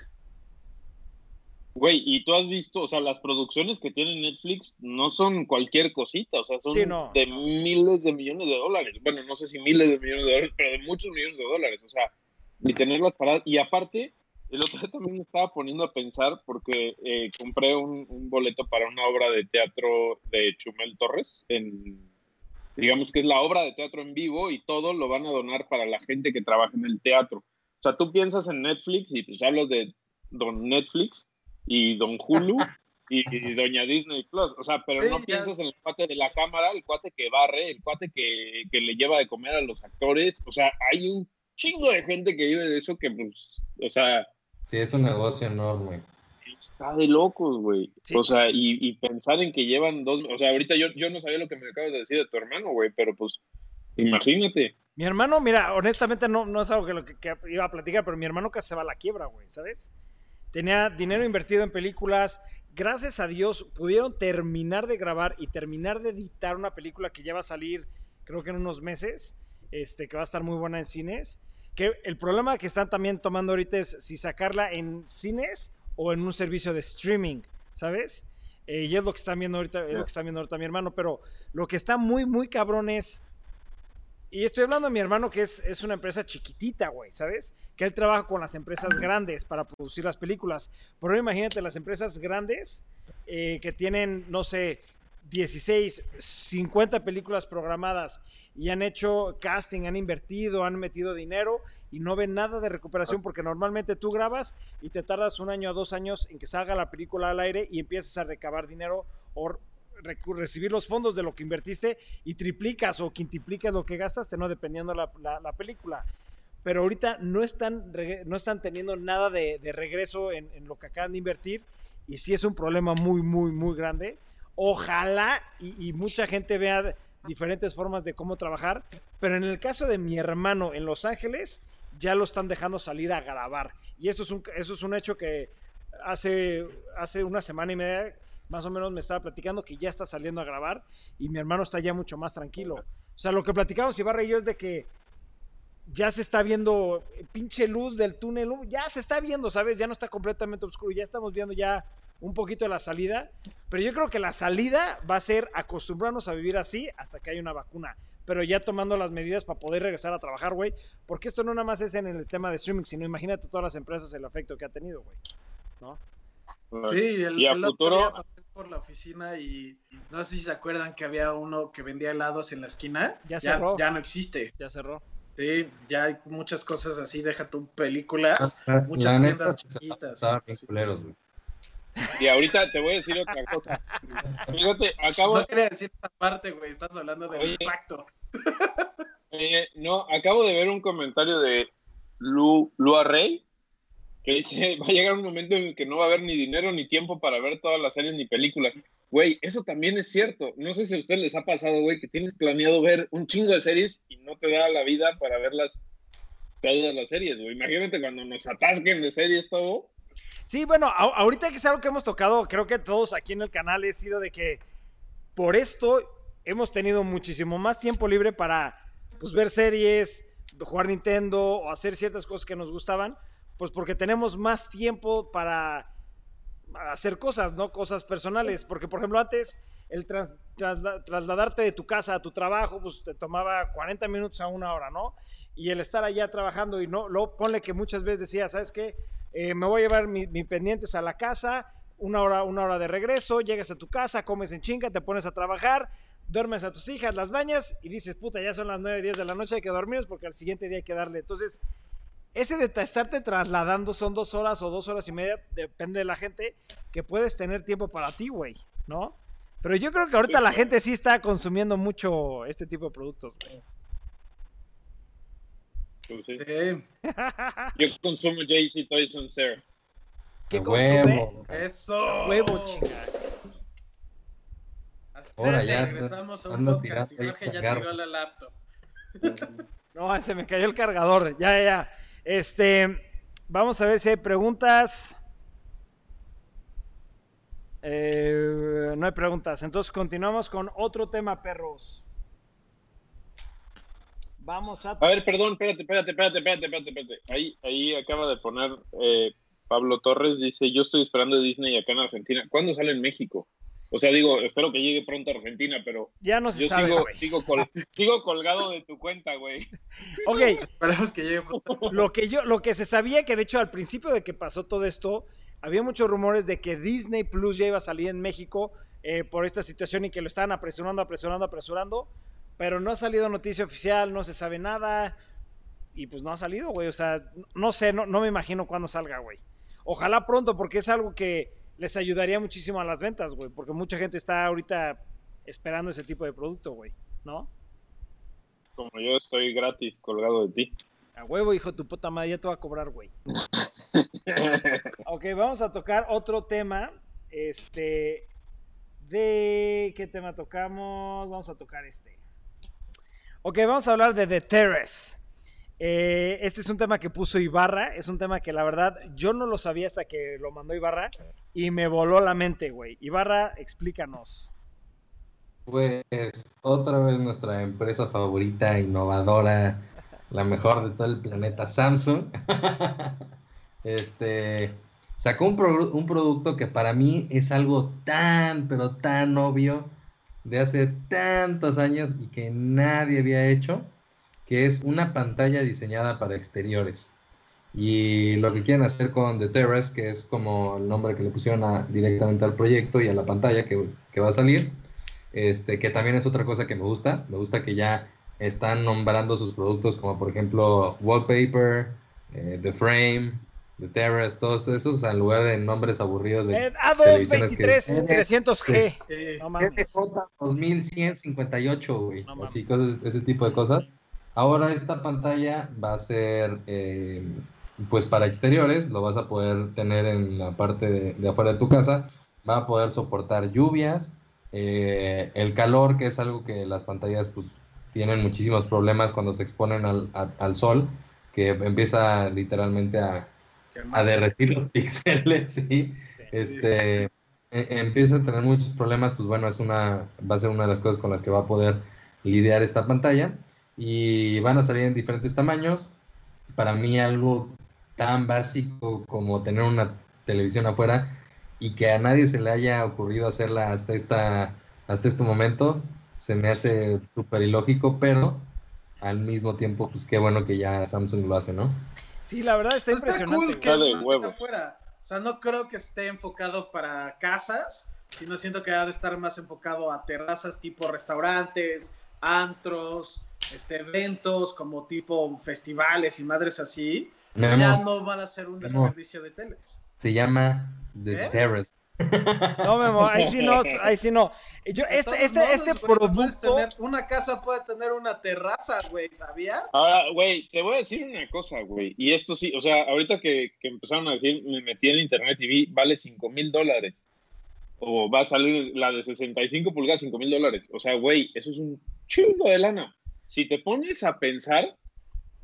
Güey, y tú has visto, o sea, las producciones que tiene Netflix no son cualquier cosita, o sea, son Sí, no, de miles de millones de dólares. Bueno, no sé si miles de millones de dólares, pero de muchos millones de dólares, o sea, y tenerlas paradas. Y aparte, el otro día también me estaba poniendo a pensar porque eh, compré un, un boleto para una obra de teatro de Chumel Torres, en, digamos que es la obra de teatro en vivo y todo lo van a donar para la gente que trabaja en el teatro. O sea, tú piensas en Netflix y pues hablas de Don Netflix y Don Hulu y, y Doña Disney Plus. O sea, pero Sí, no ya. piensas en el cuate de la cámara, el cuate que barre, el cuate que, que le lleva de comer a los actores. O sea, hay un chingo de gente que vive de eso que, pues, o sea, Sí, es un negocio enorme. está de locos, güey. Sí. O sea, y, y pensar en que llevan dos, o sea, ahorita yo, yo no sabía lo que me acabas de decir de tu hermano, güey, pero pues, imagínate. Mi hermano, mira, honestamente no, no es algo que, lo que, que iba a platicar, pero mi hermano casi se va a la quiebra, güey, ¿sabes? Tenía dinero invertido en películas. Gracias a Dios pudieron terminar de grabar y terminar de editar una película que ya va a salir, creo que en unos meses, este, que va a estar muy buena en cines. Que el problema que están también tomando ahorita es si sacarla en cines o en un servicio de streaming, ¿sabes? Eh, y es lo que están viendo ahorita, es lo que están viendo ahorita mi hermano, pero lo que está muy, muy cabrón es y estoy hablando de mi hermano que es, es una empresa chiquitita, güey, ¿sabes? Que él trabaja con las empresas grandes para producir las películas. Pero imagínate las empresas grandes eh, que tienen, no sé, 16, 50 películas programadas y han hecho casting, han invertido, han metido dinero y no ven nada de recuperación porque normalmente tú grabas y te tardas un año o dos años en que salga la película al aire y empiezas a recabar dinero o recibir los fondos de lo que invertiste y triplicas o quintiplicas lo que gastaste, ¿no? Dependiendo la, la, la película. Pero ahorita no están, no están teniendo nada de, regreso en, lo que acaban de invertir y sí es un problema muy, muy, muy grande. Ojalá y, y mucha gente vea diferentes formas de cómo trabajar, pero en el caso de mi hermano en Los Ángeles, ya lo están dejando salir a grabar. Y esto es un, eso es un hecho que hace, hace una semana y media más o menos me estaba platicando que ya está saliendo a grabar y mi hermano está ya mucho más tranquilo. O sea, lo que platicamos Ibarra y yo es de que ya se está viendo eh, pinche luz del túnel, ya se está viendo, ¿sabes? Ya no está completamente oscuro, ya estamos viendo ya un poquito de la salida, pero yo creo que la salida va a ser acostumbrarnos a vivir así hasta que haya una vacuna, pero ya tomando las medidas para poder regresar a trabajar, güey, porque esto no nada más es en el tema de streaming, sino imagínate todas las empresas el efecto que ha tenido, güey. ¿No? Sí, el, Y a el futuro- por la oficina y no sé si se acuerdan que había uno que vendía helados en la esquina. Ya cerró. ya no existe. Ya cerró. Sí, ya hay muchas cosas así, deja tu películas, La muchas neta, tiendas chiquitas. Sí. culeros. Y ahorita te voy a decir otra cosa. Fíjate, acabo, No quería decir esta parte, güey, estás hablando del Oye. impacto. Eh, no, acabo de ver un comentario de Lu, Lua Rey que dice, va a llegar un momento en el que no va a haber ni dinero ni tiempo para ver todas las series ni películas. Güey, eso también es cierto. No sé si a ustedes les ha pasado, güey, que tienes planeado ver un chingo de series y no te da la vida para verlas todas las series, güey. Imagínate cuando nos atasquen de series todo. Sí, bueno, ahorita que es algo que hemos tocado, creo que todos aquí en el canal he sido de que por esto hemos tenido muchísimo más tiempo libre para pues, ver series, jugar Nintendo o hacer ciertas cosas que nos gustaban, pues porque tenemos más tiempo para hacer cosas, ¿no? Cosas personales. Porque, por ejemplo, antes el tras- trasla- trasladarte de tu casa a tu trabajo, pues te tomaba 40 minutos a una hora, ¿no? Y el estar allá trabajando y no, luego ponle que muchas veces decía, ¿sabes qué? Eh, me voy a llevar mi- mis pendientes a la casa, una hora, una hora de regreso, llegas a tu casa, comes en chinga, te pones a trabajar, duermes a tus hijas, las bañas y dices, puta, ya son las 9, 10 de la noche, hay que dormir porque al siguiente día hay que darle. Entonces, ese de ta- estarte trasladando son dos horas o dos horas y media, depende de la gente, que puedes tener tiempo para ti, güey, ¿no? Pero yo creo que ahorita la gente sí está consumiendo mucho este tipo de productos, güey. Pues sí. Sí, Yo consumo JC Toys and Sir. ¿Qué consume? eso. Huevo, chinga. Hasta Ahora ya regresamos a un podcast y Jorge ya tiró la laptop. No, se me cayó el cargador. Ya, ya, ya. Este, vamos a ver si hay preguntas. Eh, no hay preguntas. Entonces continuamos con otro tema, perros. Vamos a... A ver, perdón, espérate, espérate, espérate, espérate, espérate, espérate. Ahí, ahí acaba de poner eh, Pablo Torres, dice, yo estoy esperando Disney acá en Argentina. ¿Cuándo sale en México? O sea, digo, espero que llegue pronto a Argentina, pero Ya no se yo sabe, sigo, sigo, col- sigo colgado de tu cuenta, güey. Ok, Esperemos que llegue pronto. lo que yo, lo que se sabía que de hecho al principio de que pasó todo esto, había muchos rumores de que Disney Plus ya iba a salir en México eh, por esta situación y que lo estaban apresurando, apresurando, apresurando, pero no ha salido noticia oficial, no se sabe nada y pues no ha salido, güey. O sea, no sé, no, no me imagino cuándo salga, güey. Ojalá pronto porque es algo que les ayudaría muchísimo a las ventas, güey, porque mucha gente está ahorita esperando ese tipo de producto, güey, ¿no? Como yo estoy gratis colgado de ti. A huevo, hijo tu puta madre, ya te va a cobrar, güey. Ok, vamos a tocar otro tema. Este. ¿De qué tema tocamos? Vamos a tocar este. Ok, vamos a hablar de The Terrace. Eh, este es un tema que puso Ibarra. Es un tema que la verdad yo no lo sabía hasta que lo mandó Ibarra. Y me voló la mente, güey. Ibarra, explícanos. Pues otra vez nuestra empresa favorita, innovadora, la mejor de todo el planeta, Samsung, este, sacó un, pro- un producto que para mí es algo tan, pero tan obvio de hace tantos años y que nadie había hecho, que es una pantalla diseñada para exteriores. Y lo que quieren hacer con The Terrace, que es como el nombre que le pusieron a- directamente al proyecto y a la pantalla que, que va a salir, este, que también es otra cosa que me gusta. Me gusta que ya están nombrando sus productos como por ejemplo Wallpaper, eh, The Frame, The Terrace, todos esos, en lugar de nombres aburridos de Eh, A2 televisiones que 23 es- 300G. Sí. No mames. GTJ 2158, güey. No Así, cosas, ese tipo de cosas. Ahora esta pantalla va a ser, eh, pues para exteriores, lo vas a poder tener en la parte de, de afuera de tu casa, va a poder soportar lluvias, eh, el calor, que es algo que las pantallas pues tienen muchísimos problemas cuando se exponen al, a- al sol, que empieza literalmente a, derretir los píxeles, sí. Este, e- empieza a tener muchos problemas, pues bueno, es una, va a ser una de las cosas con las que va a poder lidiar esta pantalla y van a salir en diferentes tamaños. Para mí algo tan básico como tener una televisión afuera y que a nadie se le haya ocurrido hacerla hasta esta, hasta este momento, se me hace súper ilógico, pero al mismo tiempo, pues qué bueno que ya Samsung lo hace, ¿no? Sí, la verdad está Está impresionante. cool que tenga afuera. O sea, no creo que esté enfocado para casas, sino siento que ha de estar más enfocado a terrazas tipo restaurantes, antros, este, eventos como tipo festivales y madres así. Memo, Ya no van a ser un Memo. desperdicio de teles. se llama The ¿Eh? Terrace. No, Memo, ahí sí no, ahí sí no. Yo, este, este, modos, este güey, producto. tener- una casa puede tener una terraza, güey, ¿sabías? Ahora, güey, te voy a decir una cosa, güey. Y esto sí, o sea, ahorita que, que empezaron a decir, me metí en internet y vi, vale 5 mil dólares. O va a salir la de 65 pulgadas, 5 mil dólares. O sea, güey, eso es un chingo de lana. Si te pones a pensar,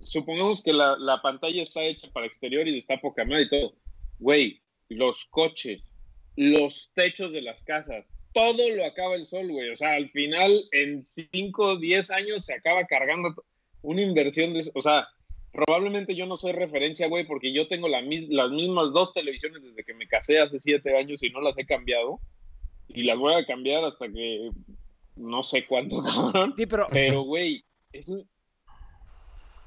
supongamos que la, la pantalla está hecha para exterior y está poca madre y todo. Güey, los coches, los techos de las casas, todo lo acaba el sol, güey. O sea, al final, en 5 o 10 años se acaba cargando una inversión de... O sea, probablemente yo no soy referencia, güey, porque yo tengo la mis- las mismas dos televisiones desde que me casé hace 7 años y no las he cambiado. Y las voy a cambiar hasta que... No sé cuánto, cabrón. Sí, pero Pero, güey, es un-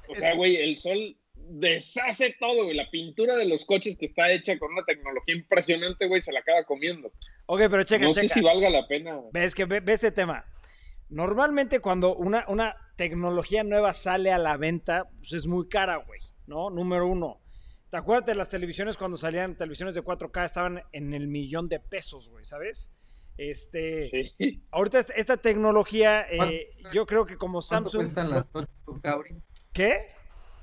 O Es sea, que- güey, el sol deshace todo, güey. La pintura de los coches que está hecha con una tecnología impresionante, güey, se la acaba comiendo. Ok, pero checa, no checa. sé si valga la pena. Ves que ve, ve este tema. Normalmente cuando una, una tecnología nueva sale a la venta, pues es muy cara, güey, ¿no? Número uno. ¿Te acuerdas de las televisiones cuando salían televisiones de 4K? Estaban en el millón de pesos, güey, ¿sabes? Este, Sí. ahorita esta, esta tecnología, eh, ¿Cuánto- yo creo que como ¿Cuánto Samsung... cuestan las 8K ahorita? ¿Qué?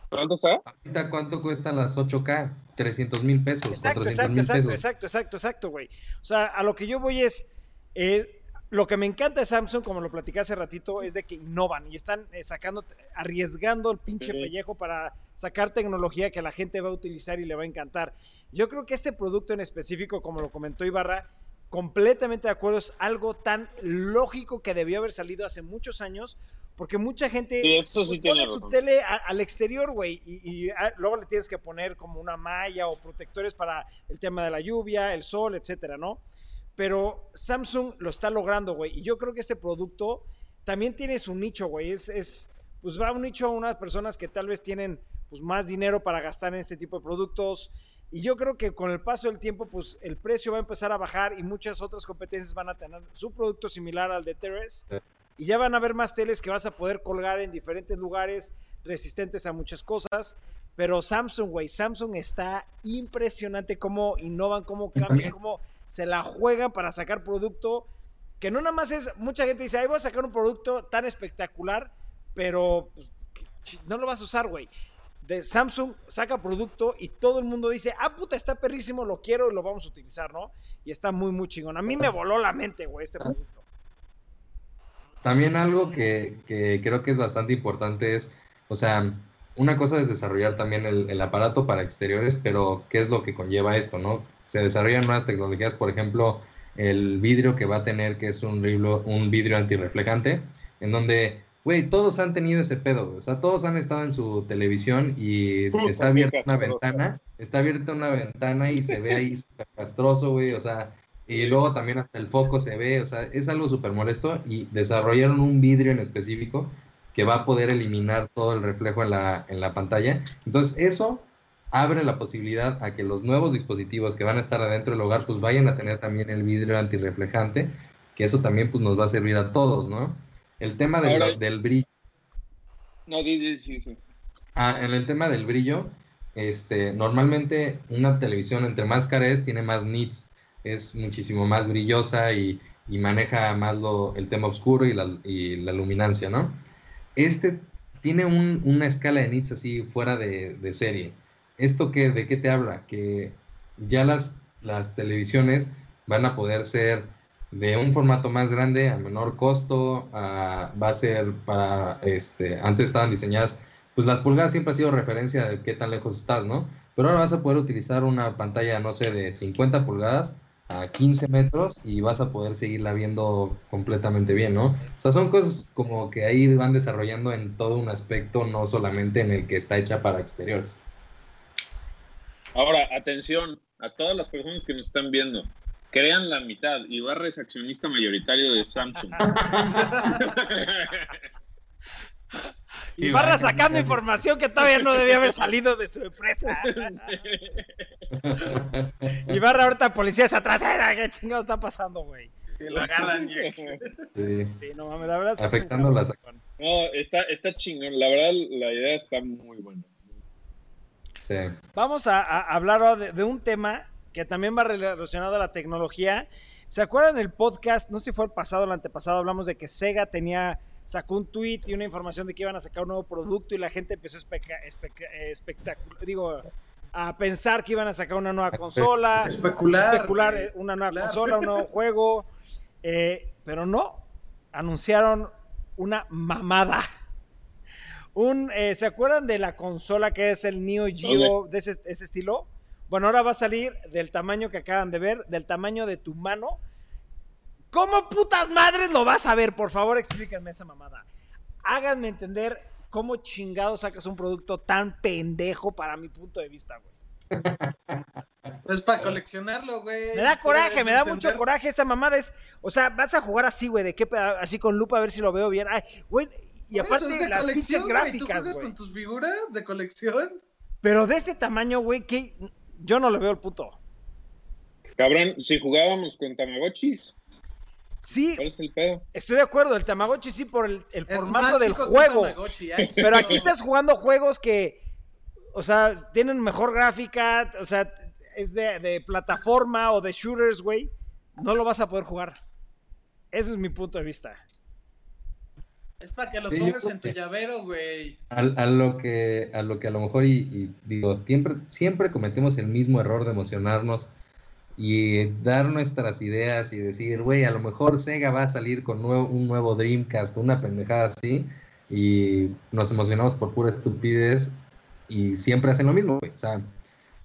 ¿Cuánto está? Ahorita, ¿Cuánto cuestan las 8K? 300 mil pesos, Exacto, 400 exacto, mil exacto, pesos. exacto, exacto, exacto, güey. O sea, a lo que yo voy es, eh, lo que me encanta de Samsung, como lo platicé hace ratito, es de que innovan y están eh, sacando, arriesgando el pinche Sí. pellejo para sacar tecnología que la gente va a utilizar y le va a encantar. Yo creo que este producto en específico, como lo comentó Ibarra, completamente de acuerdo, es algo tan lógico que debió haber salido hace muchos años, porque mucha gente Sí, esto pues sí pone tiene su tele a- al exterior, güey, y, y, luego le tienes que poner como una malla o protectores para el tema de la lluvia, el sol, etcétera, ¿no? Pero Samsung lo está logrando, güey, y yo creo que este producto también tiene su nicho, güey, es, es, pues va a un nicho a unas personas que tal vez tienen pues más dinero para gastar en este tipo de productos, y yo creo que con el paso del tiempo, pues el precio va a empezar a bajar y muchas otras competencias van a tener su producto similar al de Teres. Y ya van a haber más teles que vas a poder colgar en diferentes lugares, resistentes a muchas cosas. Pero Samsung, güey, Samsung está impresionante cómo innovan, cómo cambian, cómo se la juegan para sacar producto. Que no nada más es, mucha gente dice, ahí voy a sacar un producto tan espectacular, pero pues, no lo vas a usar, güey. De Samsung saca producto y todo el mundo dice, ah, puta, está perrísimo, lo quiero y lo vamos a utilizar, ¿no? Y está muy, muy chingón. A mí me voló la mente, güey, este producto. También algo que, que creo que es bastante importante es, o sea, una cosa es desarrollar también el, el aparato para exteriores, pero ¿qué es lo que conlleva esto, no? Se desarrollan nuevas tecnologías, por ejemplo, el vidrio que va a tener, que es un, un vidrio antirreflejante, en donde, güey, todos han tenido ese pedo, güey. o sea, todos han estado en su televisión y Puta, está abierta una ventana, está abierta una ventana y se ve ahí súper castroso, güey, o sea, y luego también hasta el foco se ve, o sea, es algo súper molesto y desarrollaron un vidrio en específico que va a poder eliminar todo el reflejo en la, en la pantalla. Entonces, eso abre la posibilidad a que los nuevos dispositivos que van a estar adentro del hogar, pues vayan a tener también el vidrio antirreflejante, que eso también pues nos va a servir a todos, ¿no? El tema del, Ahora- del brillo. No, di, sí, sí. Ah, en el tema del brillo, este, normalmente una televisión entre más cara es, tiene más nits, es muchísimo más brillosa y, y maneja más lo, el tema oscuro y la, y la luminancia, ¿no? Este tiene un- una escala de nits así fuera de, de serie. ¿Esto qué, de qué te habla? Que ya las, las televisiones van a poder ser de un formato más grande a menor costo, va a ser para, este, antes estaban diseñadas pues las pulgadas siempre ha sido referencia de qué tan lejos estás, ¿no? Pero ahora vas a poder utilizar una pantalla, no sé, de 50 pulgadas a 15 metros y vas a poder seguirla viendo completamente bien, ¿no? O sea, son cosas como que ahí van desarrollando en todo un aspecto, no solamente en el que está hecha para exteriores. Ahora, atención a todas las personas que nos están viendo. Crean la mitad. Ibarra es accionista mayoritario de Samsung. Y Barra sacando información que todavía no debía haber salido de su empresa. Y Barra ahorita policías atrás. ¡Ay, ¿Qué chingado está pasando, güey? Que lo agarran. Sí. Sí, no mames, la verdad. Afectando está las. No, está, está chingón. La verdad, la idea está muy buena. Sí. Vamos a, a hablar ahora de, de un tema que también va relacionado a la tecnología. ¿Se acuerdan el podcast? No sé si fue el pasado o el antepasado, hablamos de que Sega tenía, sacó un tweet y una información de que iban a sacar un nuevo producto y la gente empezó a espectacular, digo, a pensar que iban a sacar una nueva consola, especular, especular una nueva consola, un nuevo juego, eh, pero no, anunciaron una mamada. Un, eh, ¿Se acuerdan de la consola que es el Neo Geo de ese, ese, estilo? Bueno, ahora va a salir del tamaño que acaban de ver, del tamaño de tu mano. ¿Cómo putas madres lo vas a ver? Por favor, explíquenme esa mamada. Háganme entender cómo chingado sacas un producto tan pendejo para mi punto de vista, güey. Pues para coleccionarlo, güey. Me da coraje, me da mucho coraje esta mamada. Es, o sea, vas a jugar así, güey, de qué así con lupa a ver si lo veo bien. Ay, güey, y aparte las pinches gráficas, güey. con tus figuras de colección? Pero de este tamaño, güey, que yo no le veo el puto. Cabrón, si jugábamos con Tamagotchis. Sí. ¿Cuál es el pedo? Estoy de acuerdo, el Tamagotchi sí por el, el formato del juego. Pero aquí estás jugando juegos que, o sea, tienen mejor gráfica, o sea, es de, de plataforma o de shooters, güey. No lo vas a poder jugar. Ese es mi punto de vista. Es para que lo pongas en tu llavero, güey. A, lo que, a lo que a lo mejor, y, digo, siempre, siempre cometemos el mismo error de emocionarnos y dar nuestras ideas y decir, güey, a lo mejor Sega va a salir con un nuevo Dreamcast, una pendejada así, y nos emocionamos por pura estupidez y siempre hacen lo mismo, güey. O sea,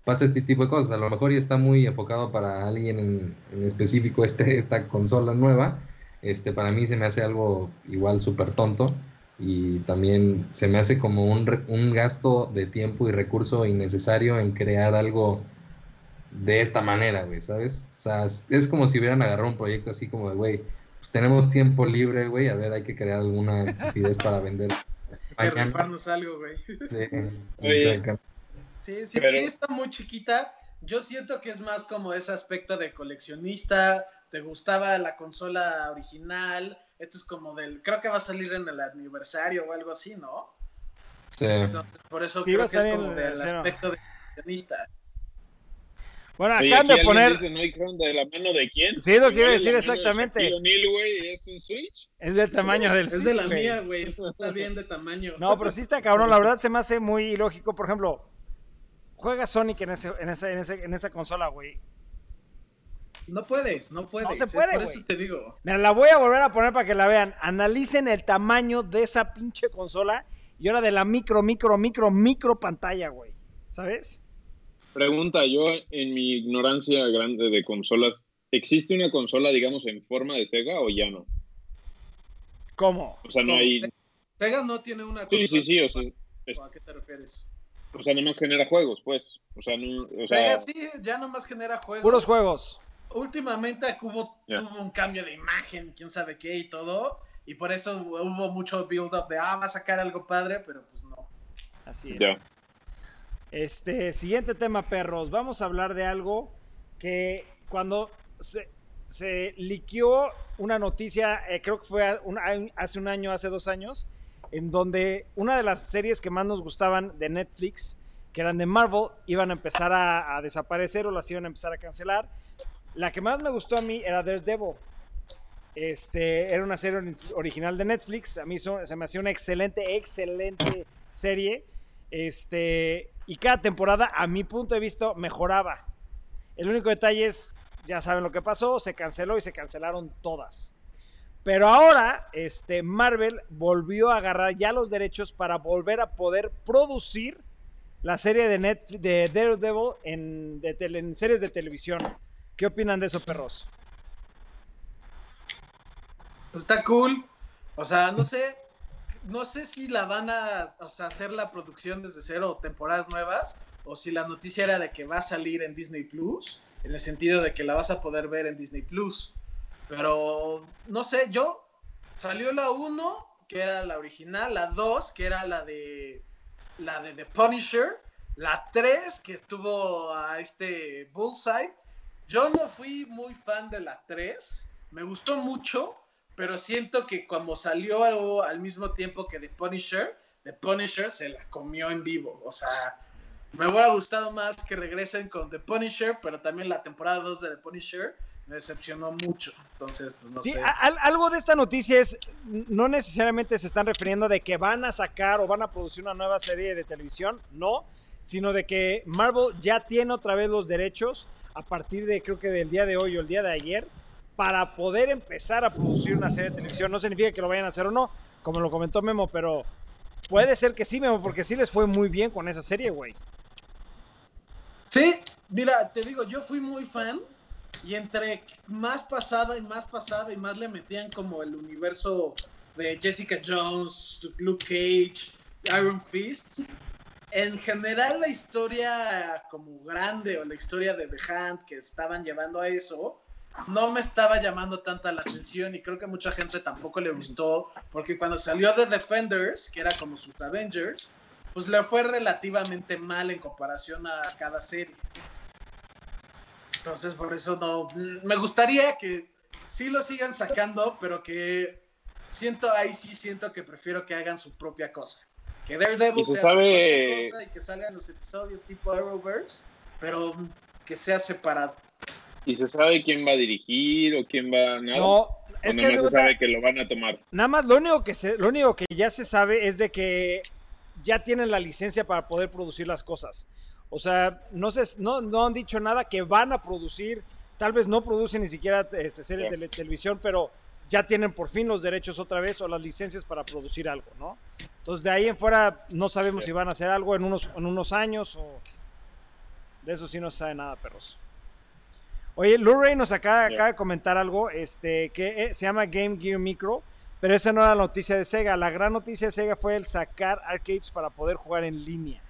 pasa este tipo de cosas. A lo mejor ya está muy enfocado para alguien en, en específico este, esta consola nueva este, para mí se me hace algo igual súper tonto y también se me hace como un, un, gasto de tiempo y recurso innecesario en crear algo de esta manera, güey, ¿sabes? O sea, es como si hubieran agarrado un proyecto así como de, güey, pues tenemos tiempo libre, güey, a ver, hay que crear alguna estupidez para vender. Hay que rifarnos algo, güey. Sí, sí, sí, sí, está muy chiquita. Yo siento que es más como ese aspecto de coleccionista, te gustaba la consola original, esto es como del, creo que va a salir en el aniversario o algo así, ¿no? Sí. por eso creo que es como del aspecto de coleccionista. Bueno, acaban de poner. Dice, ¿no hay de la mano de quién? Sí, lo que iba a decir exactamente. ¿Es un Switch? Es del tamaño del Switch. Es de la mía, güey. Está bien de tamaño. No, pero sí está cabrón. La verdad se me hace muy ilógico. Por ejemplo, juega Sonic en, ese, en, esa, en, ese, en esa consola, güey. No puedes, no puedes. No se puede, Por eso te digo. Mira, la voy a volver a poner para que la vean. Analicen el tamaño de esa pinche consola y ahora de la micro, micro, micro, micro pantalla, güey. ¿Sabes? Pregunta, yo en mi ignorancia grande de consolas, ¿existe una consola, digamos, en forma de Sega o ya no? ¿Cómo? O sea, no hay... Sega no tiene una consola. Sí, sí, sí, o sea... ¿A qué te refieres? O sea, nomás genera juegos, pues. O sea, no, o sea... Sega sí, ya nomás genera juegos. Puros juegos últimamente hubo, tuvo un cambio de imagen, quién sabe qué y todo, y por eso hubo mucho build-up de, ah, va a sacar algo padre, pero pues no. Así es. Este, siguiente tema, perros. Vamos a hablar de algo que cuando se, se liqueó una noticia, eh, creo que fue hace un año, hace dos años, en donde una de las series que más nos gustaban de Netflix, que eran de Marvel, iban a empezar a, a desaparecer o las iban a empezar a cancelar la que más me gustó a mí era Daredevil. Este, era una serie original de Netflix. A mí se me hacía una excelente, excelente serie. Este, y cada temporada, a mi punto de vista, mejoraba. El único detalle es, ya saben lo que pasó, se canceló y se cancelaron todas. Pero ahora, este, Marvel volvió a agarrar ya los derechos para volver a poder producir la serie de, Netflix, de Daredevil en, en series de televisión. ¿Qué opinan de eso, perros? Pues está cool. O sea, no sé, no sé si la van a hacer la producción desde cero temporadas nuevas o si la noticia era de que va a salir en Disney Plus, en el sentido de que la vas a poder ver en Disney Plus. Pero no sé, yo salió la 1, que era la original, la 2, que era la de la de The Punisher, la 3 que tuvo a este Bullseye yo no fui muy fan de la 3, me gustó mucho, pero siento que como salió algo al mismo tiempo que The Punisher, The Punisher se la comió en vivo. O sea, Me hubiera gustado más que regresen con The Punisher, pero también la temporada 2 de The Punisher me decepcionó mucho. Entonces, pues no Sí, sé. al- algo de esta noticia es, no necesariamente se están refiriendo de que van a sacar o van a producir una nueva serie de televisión, no, sino de que Marvel ya tiene otra vez los derechos a partir de creo que del día de hoy o el día de ayer para poder empezar a producir una serie de televisión. No significa que lo vayan a hacer o no, como lo comentó Memo, pero puede ser que sí, Memo, porque sí les fue muy bien con esa serie, güey. Sí, mira, te digo, yo fui muy fan y entre más pasaba y más pasaba y más le metían como el universo de Jessica Jones, Luke Cage, Iron Fist. En general la historia como grande o la historia de The Hand que estaban llevando a eso no me estaba llamando tanta la atención y creo que mucha gente tampoco le gustó porque cuando salió The Defenders, que era como sus Avengers, pues le fue relativamente mal en comparación a cada serie. Entonces, por eso no. Me gustaría que sí lo sigan sacando, pero que siento, ahí sí siento que prefiero que hagan su propia cosa. Que Daredevil Y se sea sabe- cosa y que salgan los episodios tipo Arrowverse, pero que sea separado. ¿Y se sabe quién va a dirigir o quién va a? No, ¿O es que de se sabe que lo van a tomar. Nada más lo único que se, lo único que ya se sabe es de que ya tienen la licencia para poder producir las cosas. O sea, no se, no, no han dicho nada que van a producir. Tal vez no producen ni siquiera este, series de le- televisión, pero ya tienen por fin los derechos otra vez o las licencias para producir algo, ¿no? Entonces de ahí en fuera no sabemos si van a hacer algo en unos, en unos años o de eso sí no se sabe nada, perros. Oye, Luray nos acaba de comentar algo este, que eh, se llama Game Gear Micro, pero esa no era la noticia de Sega. La gran noticia de Sega fue el sacar arcades para poder jugar en línea.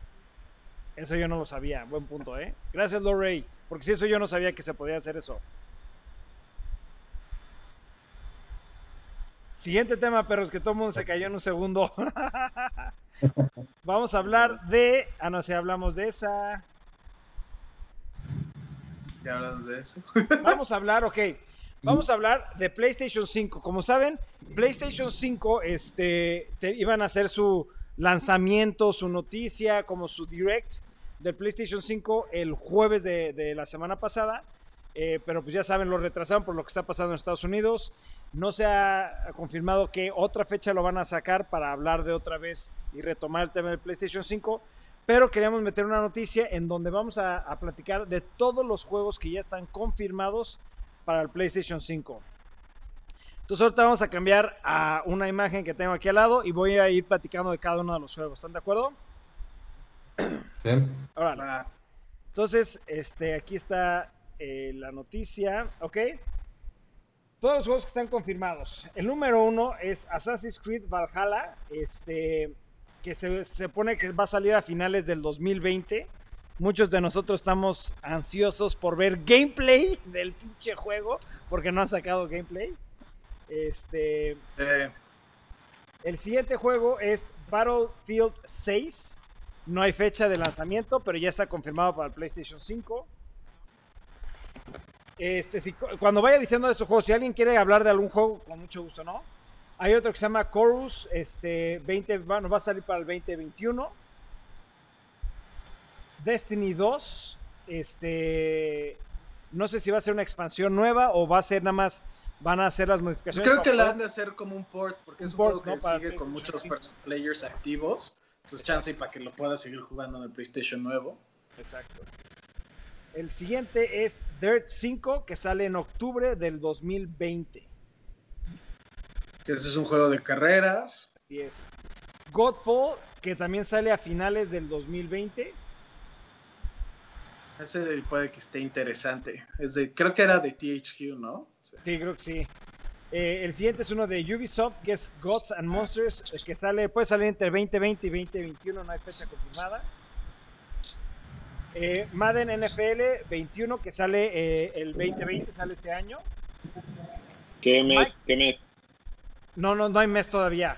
Eso yo no lo sabía. Buen punto, ¿eh? Gracias, Luray. Porque si eso yo no sabía que se podía hacer eso. Siguiente tema, perros, que todo el mundo se cayó en un segundo. Vamos a hablar de. Ah, no sé, hablamos de esa. Ya hablamos de eso. Vamos a hablar, ok. Vamos a hablar de PlayStation 5. Como saben, PlayStation 5 este, te- iban a hacer su lanzamiento, su noticia, como su direct del PlayStation 5 el jueves de, de la semana pasada. Eh, pero pues ya saben, lo retrasaron por lo que está pasando en Estados Unidos. No se ha confirmado que otra fecha lo van a sacar para hablar de otra vez y retomar el tema del PlayStation 5. Pero queríamos meter una noticia en donde vamos a, a platicar de todos los juegos que ya están confirmados para el PlayStation 5. Entonces ahorita vamos a cambiar a una imagen que tengo aquí al lado y voy a ir platicando de cada uno de los juegos. ¿Están de acuerdo? ¿Sí? Órale. Entonces, este, aquí está eh, la noticia, ¿ok? Todos los juegos que están confirmados. El número uno es Assassin's Creed Valhalla, este, que se, se pone que va a salir a finales del 2020. Muchos de nosotros estamos ansiosos por ver gameplay del pinche juego, porque no han sacado gameplay. Este, eh, el siguiente juego es Battlefield 6. No hay fecha de lanzamiento, pero ya está confirmado para el PlayStation 5. Este, si, cuando vaya diciendo de estos juegos, si alguien quiere hablar de algún juego, con mucho gusto, ¿no? Hay otro que se llama Chorus, este, 20, bueno, va a salir para el 2021. Destiny 2, este, no sé si va a ser una expansión nueva o va a ser nada más, van a hacer las pues modificaciones. creo para que la han de hacer como un port, porque Un es un port, juego que sigue con muchos 5. pers- players activos. Entonces, chance y para que lo pueda seguir jugando en el PlayStation nuevo. Exacto. El siguiente es Dirt 5, que sale en octubre del 2020. Que ese es un juego de carreras. Así es. Godfall, que también sale a finales del 2020. Ese puede que esté interesante. Es de, creo que era de THQ, ¿no? Sí. Sí, creo que sí. Eh, el siguiente es uno de Ubisoft, que es Gods and Monsters, eh, que sale, puede salir entre 2020 y 2021, no hay fecha confirmada. Eh, Madden NFL 21, que sale eh, el 2020, sale este año. ¿Qué Mike. mes? ¿Qué mes? No, no, no hay mes todavía.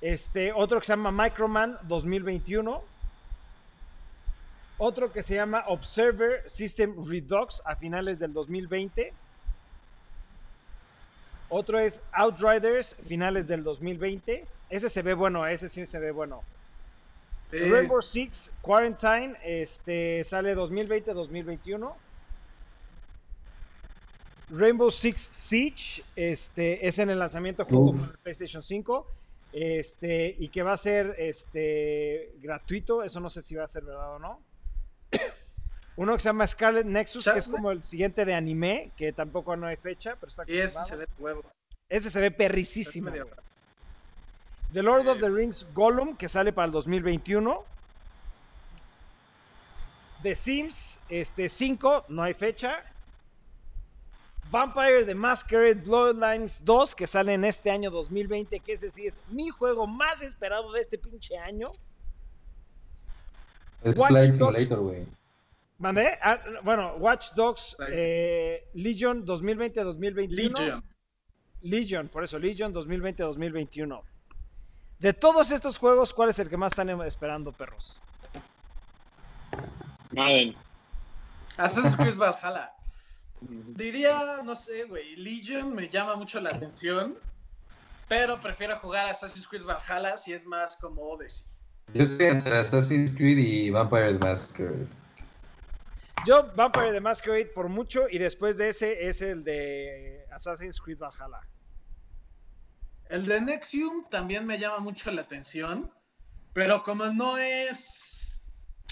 Este, otro que se llama Microman 2021. Otro que se llama Observer System Redux a finales del 2020. Otro es Outriders, finales del 2020. Ese se ve bueno, ese sí se ve bueno. Eh, Rainbow Six Quarantine este, sale 2020-2021. Rainbow Six Siege este, es en el lanzamiento junto Uh. con el PlayStation 5. Este, y que va a ser este, gratuito. Eso no sé si va a ser verdad o no. Uno que se llama Scarlet Nexus, que es como el siguiente de anime, que tampoco no hay fecha, pero está y ese se ve huevo. Ese se ve perricísimo. The Lord of Sí. the Rings Gollum, que sale para el 2021. The Sims este, 5, no hay fecha. Vampire the Masquerade Bloodlines 2, que sale en este año 2020, que ese sí es mi juego más esperado de este pinche año. Es Watch Flight Dogs. Simulator, güey. ¿Mandé? Ah, bueno, Watch Dogs eh, Legion 2020-2021. Legion. Legion, por eso, Legion 2020-2021. De todos estos juegos, ¿cuál es el que más están esperando, perros? Madden. Assassin's Creed Valhalla. Diría, no sé, güey, Legion me llama mucho la atención, pero prefiero jugar Assassin's Creed Valhalla si es más como Odyssey. Yo estoy entre Assassin's Creed y Vampire the Masquerade. Yo, Vampire the Masquerade por mucho, y después de ese es el de Assassin's Creed Valhalla. El de Nexium también me llama mucho la atención, pero como no es,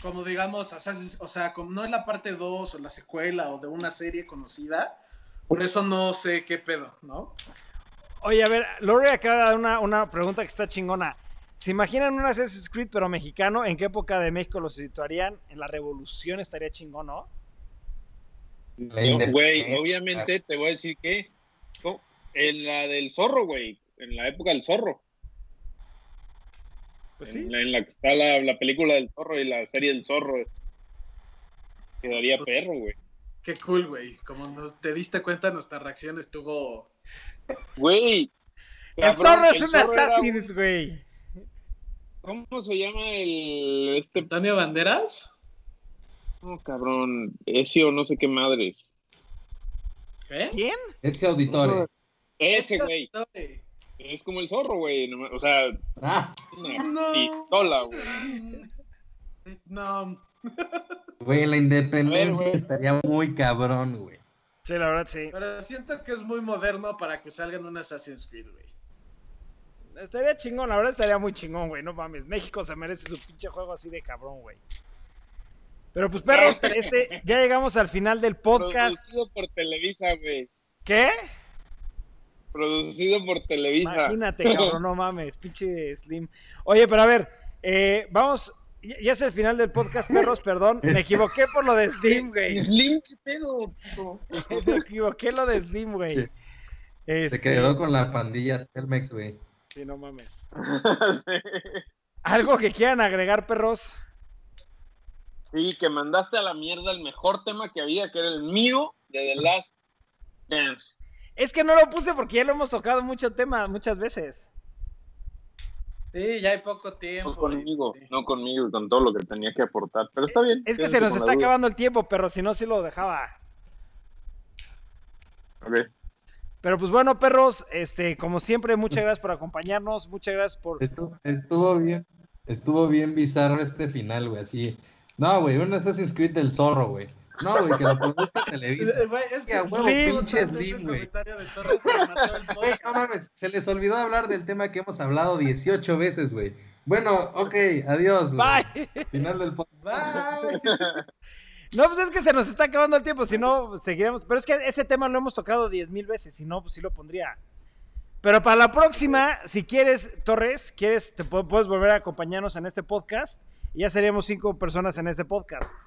como digamos, o sea, como no es la parte 2 o la secuela o de una serie conocida, por eso no sé qué pedo, ¿no? Oye, a ver, Lori acaba de dar una, una pregunta que está chingona. ¿Se imaginan un Assassin's Creed pero mexicano? ¿En qué época de México lo situarían? En la revolución estaría chingón, ¿no? No, güey, independencia. obviamente te voy a decir que en la del zorro, güey, en la época del zorro, Pues sí. en, la, en la que está la, la película del zorro y la serie del zorro, quedaría perro, güey. Qué cool, güey. Como nos, te diste cuenta, nuestra reacción estuvo... Güey. El zorro es el un Assassin's, güey. un- ¿Cómo se llama el este ¿Antonio Banderas? no, cabrón? Ezio, no sé qué madres. ¿Qué? ¿Quién? Ezio Auditore. Ese, güey. Ese Es como el zorro, güey. O sea, Ah, una No. pistola, güey. No, güey, la independencia estaría muy cabrón, güey. Sí, la verdad sí. pero siento que es muy moderno para que salga en un Assassin's Creed, güey. Estaría chingón, la verdad estaría muy chingón, güey. No mames. México se merece su pinche juego así de cabrón, güey. Pero pues, perros, este, ya llegamos al final del podcast. Producido por Televisa, güey. ¿Qué? Producido por Televisa. Imagínate, cabrón, no mames, pinche Slim. Oye, pero a ver, eh, vamos, ya es el final del podcast, perros, perdón. Me equivoqué por lo de Slim, güey. Slim, ¿qué pedo? puto? Me equivoqué lo de Slim, güey. Sí. Este, Se quedó con la pandilla Telmex, güey. Sí, no mames. Sí. ¿Algo que quieran agregar, perros? Sí, que mandaste a la mierda el mejor tema que había, que era el mío de The Last Dance. Es que no lo puse porque ya lo hemos tocado mucho tema, muchas veces. Sí, ya hay poco tiempo. No conmigo, Sí. no conmigo, con todo lo que tenía que aportar. Pero está bien. Es que se nos está acabando el tiempo, pero si no, sí lo dejaba. Ok. Pero pues bueno, perros, este, como siempre, muchas gracias por acompañarnos, muchas gracias por... Estuvo, estuvo bien, estuvo bien bizarro este final, güey, así. No, güey, un Assassin's Creed del zorro, güey. No, güey, que lo produzca Televisa. Güey, es que Slim. pinche Slim, güey. Güey, no mames, se les olvidó hablar del tema que hemos hablado 18 veces, güey. Bueno, ok, adiós, güey. Bye. Final del podcast. Bye. No, pues es que se nos está acabando el tiempo, si no, seguiremos. Pero es que ese tema lo hemos tocado diez mil veces, si no, pues sí lo pondría. Pero para la próxima, si quieres, Torres, quieres, te pu- puedes volver a acompañarnos en este podcast y ya seríamos cinco personas en este podcast.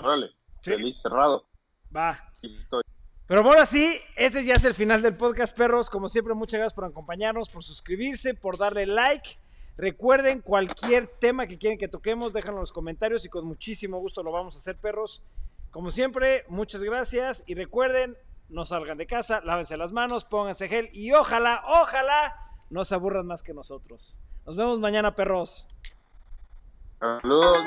Órale, Sí. feliz, cerrado. Va. Aquí estoy. Pero bueno, sí, este ya es el final del podcast, perros. Como siempre, muchas gracias por acompañarnos, por suscribirse, por darle like. Recuerden, cualquier tema que quieren que toquemos, déjenlo en los comentarios y con muchísimo gusto lo vamos a hacer, perros. Como siempre, muchas gracias y recuerden, no salgan de casa, lávense las manos, pónganse gel y ojalá, ojalá no se aburran más que nosotros. Nos vemos mañana, perros. Saludos.